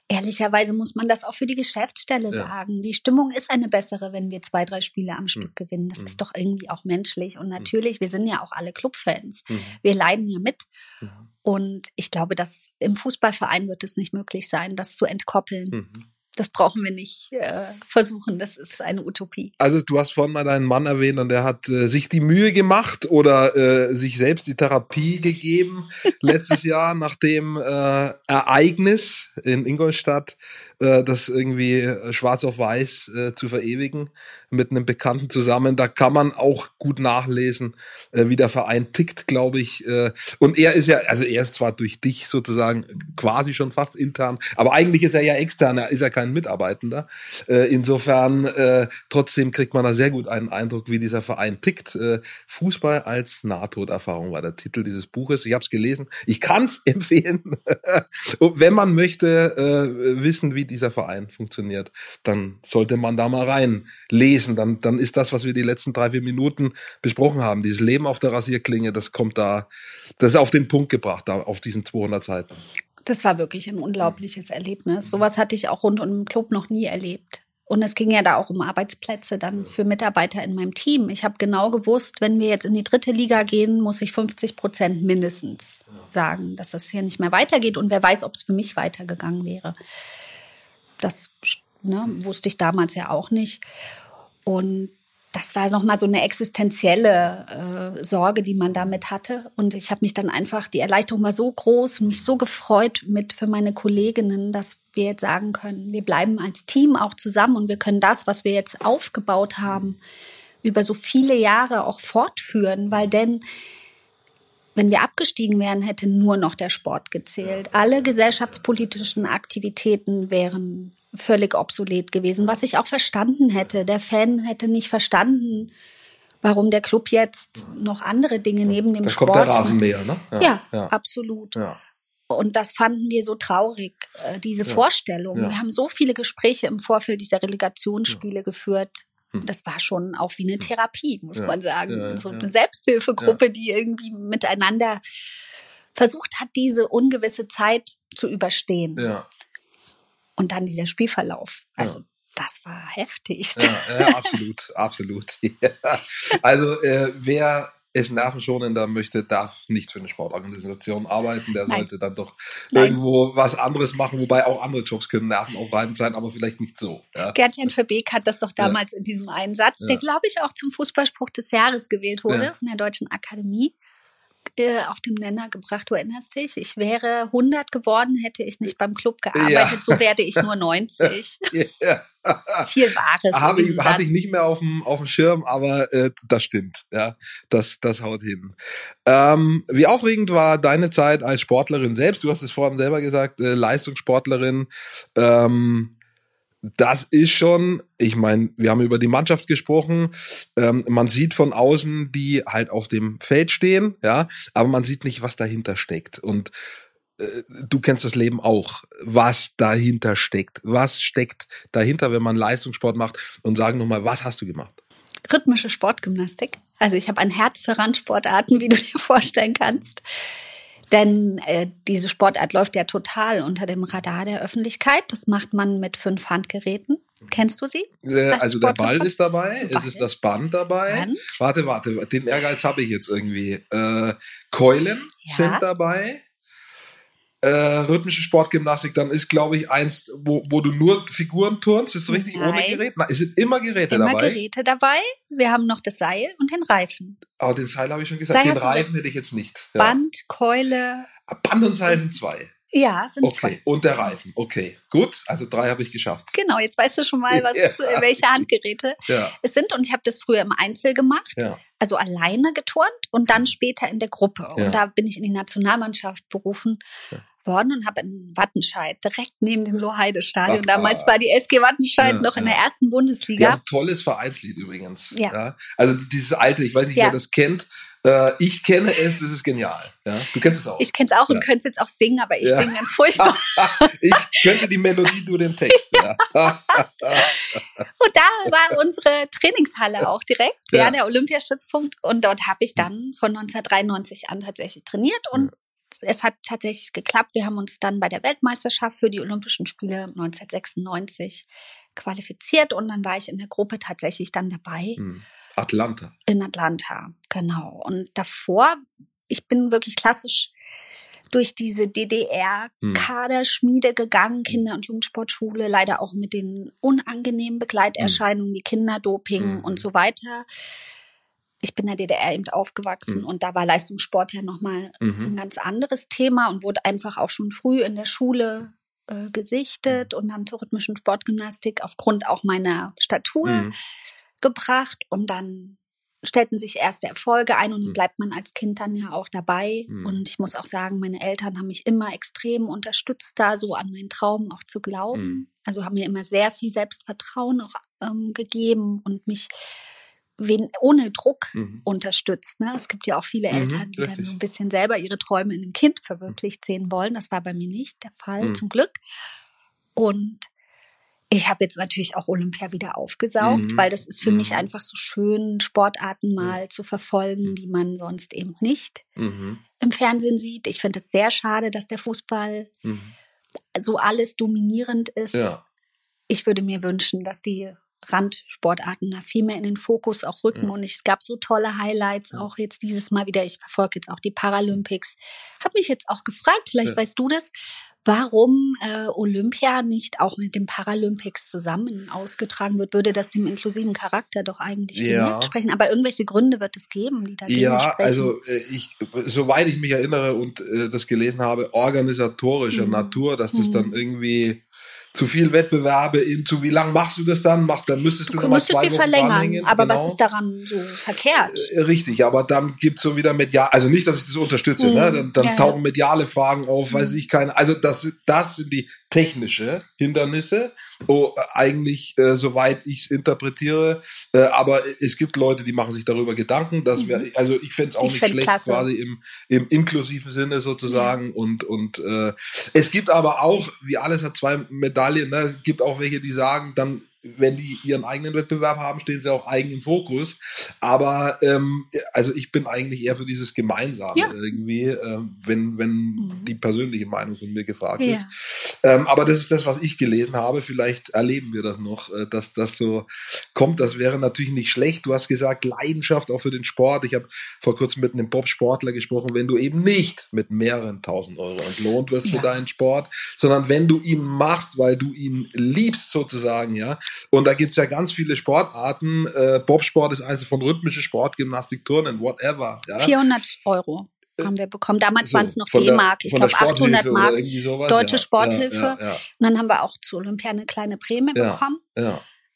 Ehrlicherweise muss man das auch für die Geschäftsstelle ja. sagen. Die Stimmung ist eine bessere, wenn wir zwei, drei Spiele am mhm. Stück gewinnen. Das mhm. ist doch irgendwie auch menschlich. Und hm. natürlich, wir sind ja auch alle Clubfans. Mhm. Wir leiden ja mit. Und ich glaube, dass im Fußballverein wird es nicht möglich sein, das zu entkoppeln. Das brauchen wir nicht äh, versuchen. Das ist eine Utopie. Also du hast vorhin mal deinen Mann erwähnt und der hat äh, sich die Mühe gemacht oder äh, sich selbst die Therapie <laughs> gegeben letztes Jahr nach dem äh, Ereignis in Ingolstadt äh, das irgendwie äh, schwarz auf weiß äh, zu verewigen mit einem Bekannten zusammen. Da kann man auch gut nachlesen, äh, wie der Verein tickt, glaube ich. Äh, und er ist ja, also er ist zwar durch dich sozusagen quasi schon fast intern, aber eigentlich ist er ja extern, er ist ja kein Mitarbeitender. Äh, insofern äh, trotzdem kriegt man da sehr gut einen Eindruck, wie dieser Verein tickt. Äh, Fußball als Nahtoderfahrung war der Titel dieses Buches. Ich habe es gelesen. Ich kann es <laughs> empfehlen. wenn man möchte äh, wissen, wie dieser Verein funktioniert, dann sollte man da mal reinlesen. Dann, dann ist das, was wir die letzten drei, vier Minuten besprochen haben, dieses Leben auf der Rasierklinge, das kommt da, das ist auf den Punkt gebracht, da auf diesen 200 Seiten. Das war wirklich ein unglaubliches Erlebnis. Sowas hatte ich auch rund um den Club noch nie erlebt. Und es ging ja da auch um Arbeitsplätze dann für Mitarbeiter in meinem Team. Ich habe genau gewusst, wenn wir jetzt in die dritte Liga gehen, muss ich 50 Prozent mindestens sagen, dass das hier nicht mehr weitergeht. Und wer weiß, ob es für mich weitergegangen wäre. Das ne, wusste ich damals ja auch nicht. Und das war nochmal so eine existenzielle äh, Sorge, die man damit hatte. Und ich habe mich dann einfach, die Erleichterung war so groß, mich so gefreut mit für meine Kolleginnen, dass wir jetzt sagen können, wir bleiben als Team auch zusammen und wir können das, was wir jetzt aufgebaut haben, über so viele Jahre auch fortführen, weil denn wenn wir abgestiegen wären, hätte nur noch der Sport gezählt. Alle gesellschaftspolitischen Aktivitäten wären völlig obsolet gewesen, was ich auch verstanden hätte. Der Fan hätte nicht verstanden, warum der Club jetzt noch andere Dinge neben dem da Sport. kommt der Rasenmäher, ne? Ja, ja, ja. absolut. Ja. Und das fanden wir so traurig, äh, diese Vorstellung. Wir haben so viele Gespräche im Vorfeld dieser Relegationsspiele geführt. Das war schon auch wie eine hm. Therapie, muss ja, man sagen. Ja, so eine Selbsthilfegruppe, die irgendwie miteinander versucht hat, diese ungewisse Zeit zu überstehen. Ja. Und dann dieser Spielverlauf. Also das war heftig. Ja, ja absolut, <laughs> absolut. <laughs> Also äh, wer es nervenschonender möchte, darf nicht für eine Sportorganisation arbeiten. Der Nein. sollte dann doch Nein. irgendwo was anderes machen, wobei auch andere Jobs können nervenaufreibend sein, aber vielleicht nicht so. Ja. Gertjan Verbeek hat das doch damals ja. in diesem einen Satz, der glaube ich auch zum Fußballspruch des Jahres gewählt wurde ja. in der Deutschen Akademie äh, auf dem Nenner gebracht. Du erinnerst dich? Ich wäre 100 geworden, hätte ich nicht beim Club gearbeitet. Ja. So werde ich nur <laughs> 90. Ja. Viel Wahres. Habe ich, hatte ich nicht mehr auf dem, auf dem Schirm, aber äh, das stimmt. Ja, das, das haut hin. Ähm, wie aufregend war deine Zeit als Sportlerin selbst? Du hast es vorhin selber gesagt, äh, Leistungssportlerin. Ähm, das ist schon, ich meine, wir haben über die Mannschaft gesprochen. Ähm, man sieht von außen, die halt auf dem Feld stehen, ja, aber man sieht nicht, was dahinter steckt. Und äh, du kennst das Leben auch, was dahinter steckt. Was steckt dahinter, wenn man Leistungssport macht? Und sagen nochmal, was hast du gemacht? Rhythmische Sportgymnastik. Also ich habe ein Herz für Randsportarten, wie du dir vorstellen kannst. Denn äh, diese Sportart läuft ja total unter dem Radar der Öffentlichkeit. Das macht man mit fünf Handgeräten. Kennst du sie? Äh, also der Ball ist dabei, Ball. es ist das Band dabei. Band. Warte, warte, den Ehrgeiz habe ich jetzt irgendwie. Äh, Keulen ja. sind dabei äh, rhythmische Sportgymnastik, dann ist, glaube ich, eins, wo, wo du nur Figuren turnst. Ist richtig Nein. ohne Gerät? Nein, es sind immer Geräte immer dabei. Immer Geräte dabei. Wir haben noch das Seil und den Reifen. Aber den Seil habe ich schon gesagt. Seil den Reifen hätte ich jetzt nicht. Ja. Band, Keule. Band und Seil sind zwei. Ja, sind okay. zwei. Und der Reifen. Okay, gut. Also drei habe ich geschafft. Genau, jetzt weißt du schon mal, was, ja. welche Handgeräte <laughs> ja. es sind. Und ich habe das früher im Einzel gemacht. Ja. Also alleine geturnt und dann später in der Gruppe. Und da bin ich in die Nationalmannschaft berufen worden und habe in Wattenscheid, direkt neben dem Loheide-Stadion. Damals war die SG Wattenscheid ja, noch in der ersten Bundesliga. Ja, tolles Vereinslied übrigens. Ja. ja. Also dieses alte, ich weiß nicht, wer das kennt. Äh, ich kenne es, das ist genial. Ja, du kennst es auch. Ich kenne es auch und könnte es jetzt auch singen, aber ich singe ganz furchtbar. <laughs> ich könnte die Melodie, du den Text. <laughs> und da war unsere Trainingshalle auch direkt, ja, der Olympiastützpunkt. Und dort habe ich dann von 1993 an tatsächlich trainiert und es hat tatsächlich geklappt. Wir haben uns dann bei der Weltmeisterschaft für die Olympischen Spiele 1996 qualifiziert und dann war ich in der Gruppe tatsächlich dann dabei. Hm. Atlanta. In Atlanta, genau. Und davor, ich bin wirklich klassisch durch diese DDR-Kaderschmiede gegangen, Kinder- und Jugendsportschule, leider auch mit den unangenehmen Begleiterscheinungen wie Kinderdoping Mhm. und so weiter. Ich bin in der DDR eben aufgewachsen Mhm. und da war Leistungssport ja nochmal Mhm. ein ganz anderes Thema und wurde einfach auch schon früh in der Schule äh, gesichtet Mhm. und dann zur rhythmischen Sportgymnastik aufgrund auch meiner Statur Mhm. gebracht und dann stellten sich erste Erfolge ein und dann Mhm. bleibt man als Kind dann ja auch dabei. Mhm. Und ich muss auch sagen, meine Eltern haben mich immer extrem unterstützt, da so an meinen Traum auch zu glauben. Mhm. Also haben mir immer sehr viel Selbstvertrauen auch ähm, gegeben und mich wen, ohne Druck Mhm. unterstützt. Ne? Es gibt ja auch viele Mhm, Eltern, die dann so ein bisschen selber ihre Träume in einem Kind verwirklicht sehen wollen. Das war bei mir nicht der Fall, Mhm. zum Glück. Und ich habe jetzt natürlich auch Olympia wieder aufgesaugt, Mhm. weil das ist für Mhm. mich einfach so schön, Sportarten mal zu verfolgen, die man sonst eben nicht Mhm. im Fernsehen sieht. Ich finde es sehr schade, dass der Fußball Mhm. so alles dominierend ist. Ja. Ich würde mir wünschen, dass die Randsportarten da viel mehr in den Fokus auch rücken. Ja. Und es gab so tolle Highlights, Ja. auch jetzt dieses Mal wieder. Ich verfolge jetzt auch die Paralympics. Hab mich jetzt auch gefragt, vielleicht Ja. weißt du das, warum äh, Olympia nicht auch mit dem Paralympics zusammen ausgetragen wird. Würde das dem inklusiven Charakter doch eigentlich Ja. mitsprechen. Aber irgendwelche Gründe wird es geben, die dagegen Ja, sprechen. also äh, ich, soweit ich mich erinnere und äh, das gelesen habe, organisatorischer Mhm. Natur, dass das Mhm. dann irgendwie zu viel Wettbewerbe in zu wie lang machst du das dann? Mach, dann müsstest du, du noch mal müsstest zwei sie Wochen verlängern. dranhängen, Aber was genau. ist daran so verkehrt? Äh, Richtig, aber dann gibt's so wieder medial, also nicht, dass ich das unterstütze, Mhm. ne? dann, dann Ja, tauchen mediale Fragen auf, weiß Mhm. ich keine, also das, das sind die technische Hindernisse, oh, eigentlich, äh, soweit ich es interpretiere, äh, aber es gibt Leute, die machen sich darüber Gedanken, dass wir, also ich fände es auch Mhm. Ich nicht schlecht, klasse. quasi im, im inklusiven Sinne sozusagen und, und äh, es gibt aber auch, wie alles hat zwei Medaillen, ne? es gibt auch welche, die sagen, dann wenn die ihren eigenen Wettbewerb haben, stehen sie auch eigen im Fokus. Aber ähm, also ich bin eigentlich eher für dieses Gemeinsame Ja. irgendwie, ähm, wenn, wenn Mhm. die persönliche Meinung von mir gefragt Ja. ist. Ähm, aber das ist das, was ich gelesen habe. Vielleicht erleben wir das noch, äh, dass das so kommt. Das wäre natürlich nicht schlecht. Du hast gesagt, Leidenschaft auch für den Sport. Ich habe vor kurzem mit einem Bob-Sportler gesprochen, wenn du eben nicht mit mehreren tausend Euro entlohnt wirst für Ja. deinen Sport, sondern wenn du ihn machst, weil du ihn liebst sozusagen, ja. Und da gibt's ja ganz viele Sportarten. Äh, Bobsport ist eins von rhythmische Sport, Gymnastik, Turnen, whatever. Ja? 400 Euro haben wir bekommen. Damals So, waren es noch D-Mark. Ich glaube 800 Sporthilfe oder Mark. sowas, Deutsche ja. Sporthilfe. Ja, ja, Und dann haben wir auch zu Olympia eine kleine Prämie bekommen.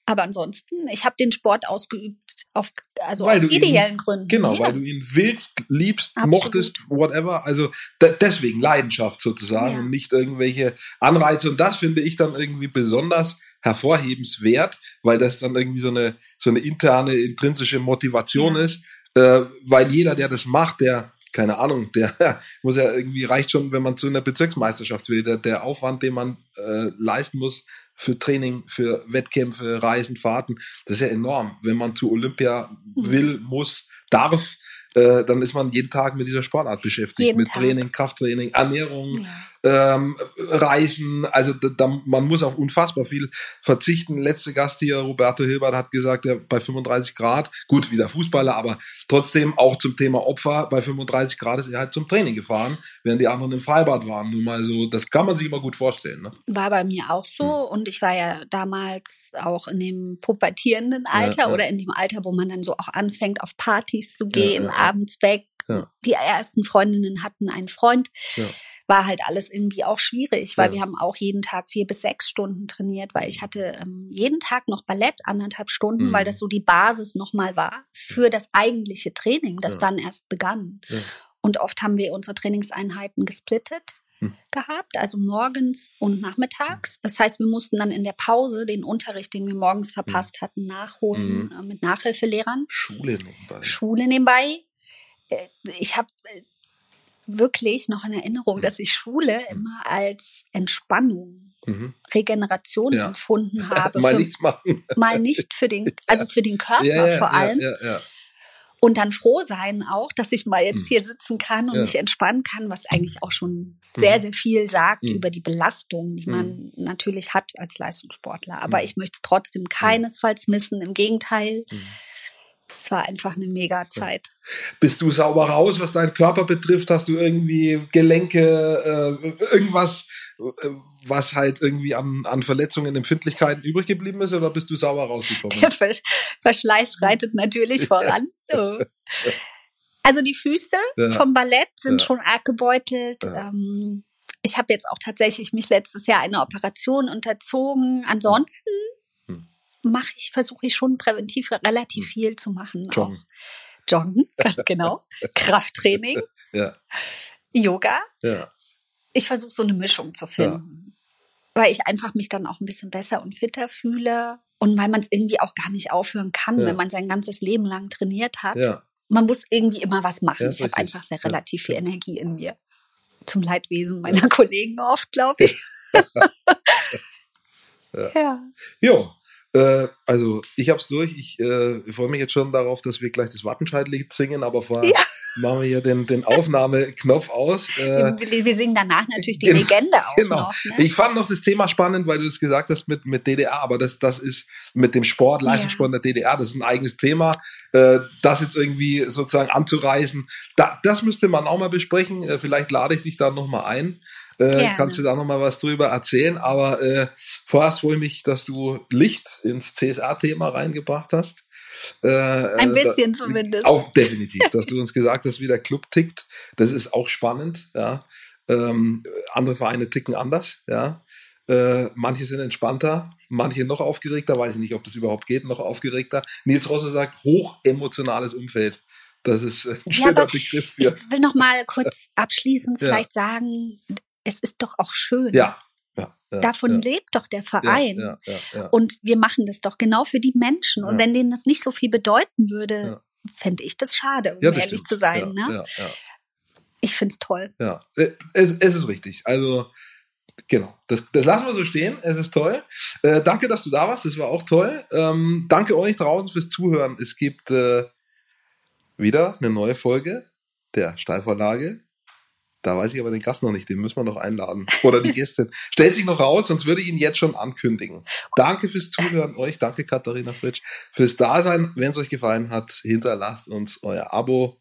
Aber ansonsten, ich habe den Sport ausgeübt auf also Weil aus du ihn- ideellen Gründen. Genau, weil du ihn willst, liebst, Absolut. mochtest, whatever. Also deswegen Leidenschaft sozusagen und nicht irgendwelche Anreize. Und das finde ich dann irgendwie besonders hervorhebenswert, weil das dann irgendwie so eine, so eine interne, intrinsische Motivation Ja. ist. Äh, weil jeder, der das macht, der keine Ahnung, der <laughs> muss ja irgendwie reicht schon, wenn man zu einer Bezirksmeisterschaft will. Der, der Aufwand, den man äh, leisten muss für Training, für Wettkämpfe, Reisen, Fahrten, das ist ja enorm. Wenn man zu Olympia Mhm. will, muss, darf, äh, dann ist man jeden Tag mit dieser Sportart beschäftigt. Jeden mit Tag. Training, Krafttraining, Ernährung, Ja. Ähm, Reisen. Also da, man muss auf unfassbar viel verzichten. Letzte Gast hier, Roberto Hilbert, hat gesagt, ja, bei 35 Grad, gut, wieder Fußballer, aber trotzdem auch zum Thema Opfer, bei 35 Grad ist er halt zum Training gefahren, während die anderen im Freibad waren. Nur mal so, das kann man sich immer gut vorstellen. Ne? War bei mir auch so. Hm. Und ich war ja damals auch in dem pubertierenden Alter ja. oder in dem Alter, wo man dann so auch anfängt, auf Partys zu gehen, ja, ja. abends weg. Ja. Die ersten Freundinnen hatten einen Freund. War halt alles irgendwie auch schwierig, weil Ja. wir haben auch jeden Tag vier bis sechs Stunden trainiert, weil ich hatte ähm, jeden Tag noch Ballett, anderthalb Stunden, Mhm. weil das so die Basis nochmal war für das eigentliche Training, das Ja. dann erst begann. Ja. Und oft haben wir unsere Trainingseinheiten gesplittet Hm. gehabt, also morgens und nachmittags. Das heißt, wir mussten dann in der Pause den Unterricht, den wir morgens verpasst hatten, nachholen Mhm. äh, mit Nachhilfelehrern. Schule nebenbei. Schule nebenbei. Äh, Ich habe äh, wirklich noch in Erinnerung, dass ich Schule immer als Entspannung, Mhm. Regeneration Ja. empfunden <laughs> habe. Mal für, nichts machen. mal nicht für den, <laughs> also für den Körper vor allem. Ja, ja, ja. Und dann froh sein auch, dass ich mal jetzt Mhm. hier sitzen kann und mich entspannen kann, was eigentlich auch schon sehr, sehr viel sagt Mhm. über die Belastung, die man natürlich hat als Leistungssportler. Aber Mhm. ich möchte es trotzdem keinesfalls missen. Im Gegenteil. Mhm. Es war einfach eine mega Zeit. Bist du sauber raus, was deinen Körper betrifft? Hast du irgendwie Gelenke, äh, irgendwas, äh, was halt irgendwie an, an Verletzungen, Empfindlichkeiten übrig geblieben ist, oder bist du sauber rausgekommen? Der Verschleiß schreitet natürlich voran. Also die Füße ja. vom Ballett sind ja. schon arg gebeutelt. Ähm, ich habe jetzt auch tatsächlich mich letztes Jahr einer Operation unterzogen. Ansonsten. Mache ich, versuche ich schon präventiv relativ hm. viel zu machen. Joggen. Auch. Joggen, <laughs> ganz genau. Krafttraining. <laughs> Ja. Yoga. Ja. Ich versuche so eine Mischung zu finden. Weil ich einfach mich dann auch ein bisschen besser und fitter fühle. Und weil man es irgendwie auch gar nicht aufhören kann, wenn man sein ganzes Leben lang trainiert hat. Ja man muss irgendwie immer was machen. ich habe einfach sehr relativ viel Energie in mir. Zum Leidwesen meiner <laughs> Kollegen oft, glaube ich. ja. ja. Jo, äh, also ich hab's durch. Ich äh, freue mich jetzt schon darauf, dass wir gleich das Wattenscheidlied singen, aber vorher ja. machen wir hier den, den Aufnahmeknopf aus. Äh, wir, wir, singen danach natürlich die genau, Legende auch genau. noch. Ne? Ich fand noch das Thema spannend, weil du das gesagt hast mit, mit DDR, aber das, das ist mit dem Sport, Leistungssport in der DDR, das ist ein eigenes Thema. Äh, das jetzt irgendwie sozusagen anzureißen, da, das müsste man auch mal besprechen. Äh, vielleicht lade ich dich da nochmal ein. Äh, kannst du da noch mal was drüber erzählen? Aber äh, vorerst freue ich mich, dass du Licht ins CSA-Thema reingebracht hast. Äh, Ein äh, bisschen da, zumindest. Auch definitiv, dass du uns gesagt hast, wie der Club tickt. Das ist auch spannend. Ja. Ähm, andere Vereine ticken anders. Ja. Äh, manche sind entspannter, manche noch aufgeregter. Weiß ich nicht, ob das überhaupt geht, noch aufgeregter. Nils Rosse sagt, hochemotionales Umfeld. Das ist ein schöner ja, Begriff. Ich will noch mal kurz abschließend vielleicht ja. sagen, es ist doch auch schön. Ja. Ja, Davon ja. lebt doch der Verein. Ja, und wir machen das doch genau für die Und wenn denen das nicht so viel bedeuten würde, fände ich das schade, um ehrlich stimmt. zu sein. ne? Ich finde es toll. Ja, äh, es, es ist richtig. Also, genau. Das, das lassen wir so stehen. Es ist toll. Äh, danke, dass du da warst. Das war auch toll. Ähm, danke euch draußen fürs Zuhören. Es gibt äh, wieder eine neue Folge der Steilvorlage. Da weiß ich aber den Gast noch nicht, den müssen wir noch einladen. Oder die <laughs> Gästin. Stellt sich noch raus, sonst würde ich ihn jetzt schon ankündigen. Danke fürs Zuhören euch, danke Katharina Fritsch fürs Dasein. Wenn es euch gefallen hat, hinterlasst uns euer Abo.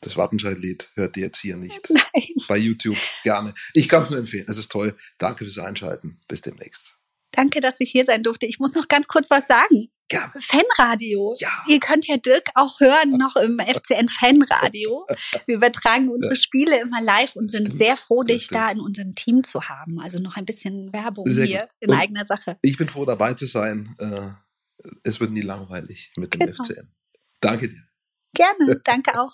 Das Wattenscheid-Lied hört ihr jetzt hier nicht. <laughs> Nein. Bei YouTube gerne. Ich kann es nur empfehlen. Es ist toll. Danke fürs Einschalten. Bis demnächst. Danke, dass ich hier sein durfte. Ich muss noch ganz kurz was sagen. Ja. Fanradio. Ja. Ihr könnt ja Dirk auch hören noch im FCN Fanradio. Wir übertragen unsere Spiele immer live und sind sehr froh, dich da in unserem Team zu haben. Also noch ein bisschen Werbung sehr hier gut. in und eigener Sache. Ich bin froh dabei zu sein. Äh, es wird nie langweilig mit dem genau. FCN. Danke dir. Gerne, danke auch.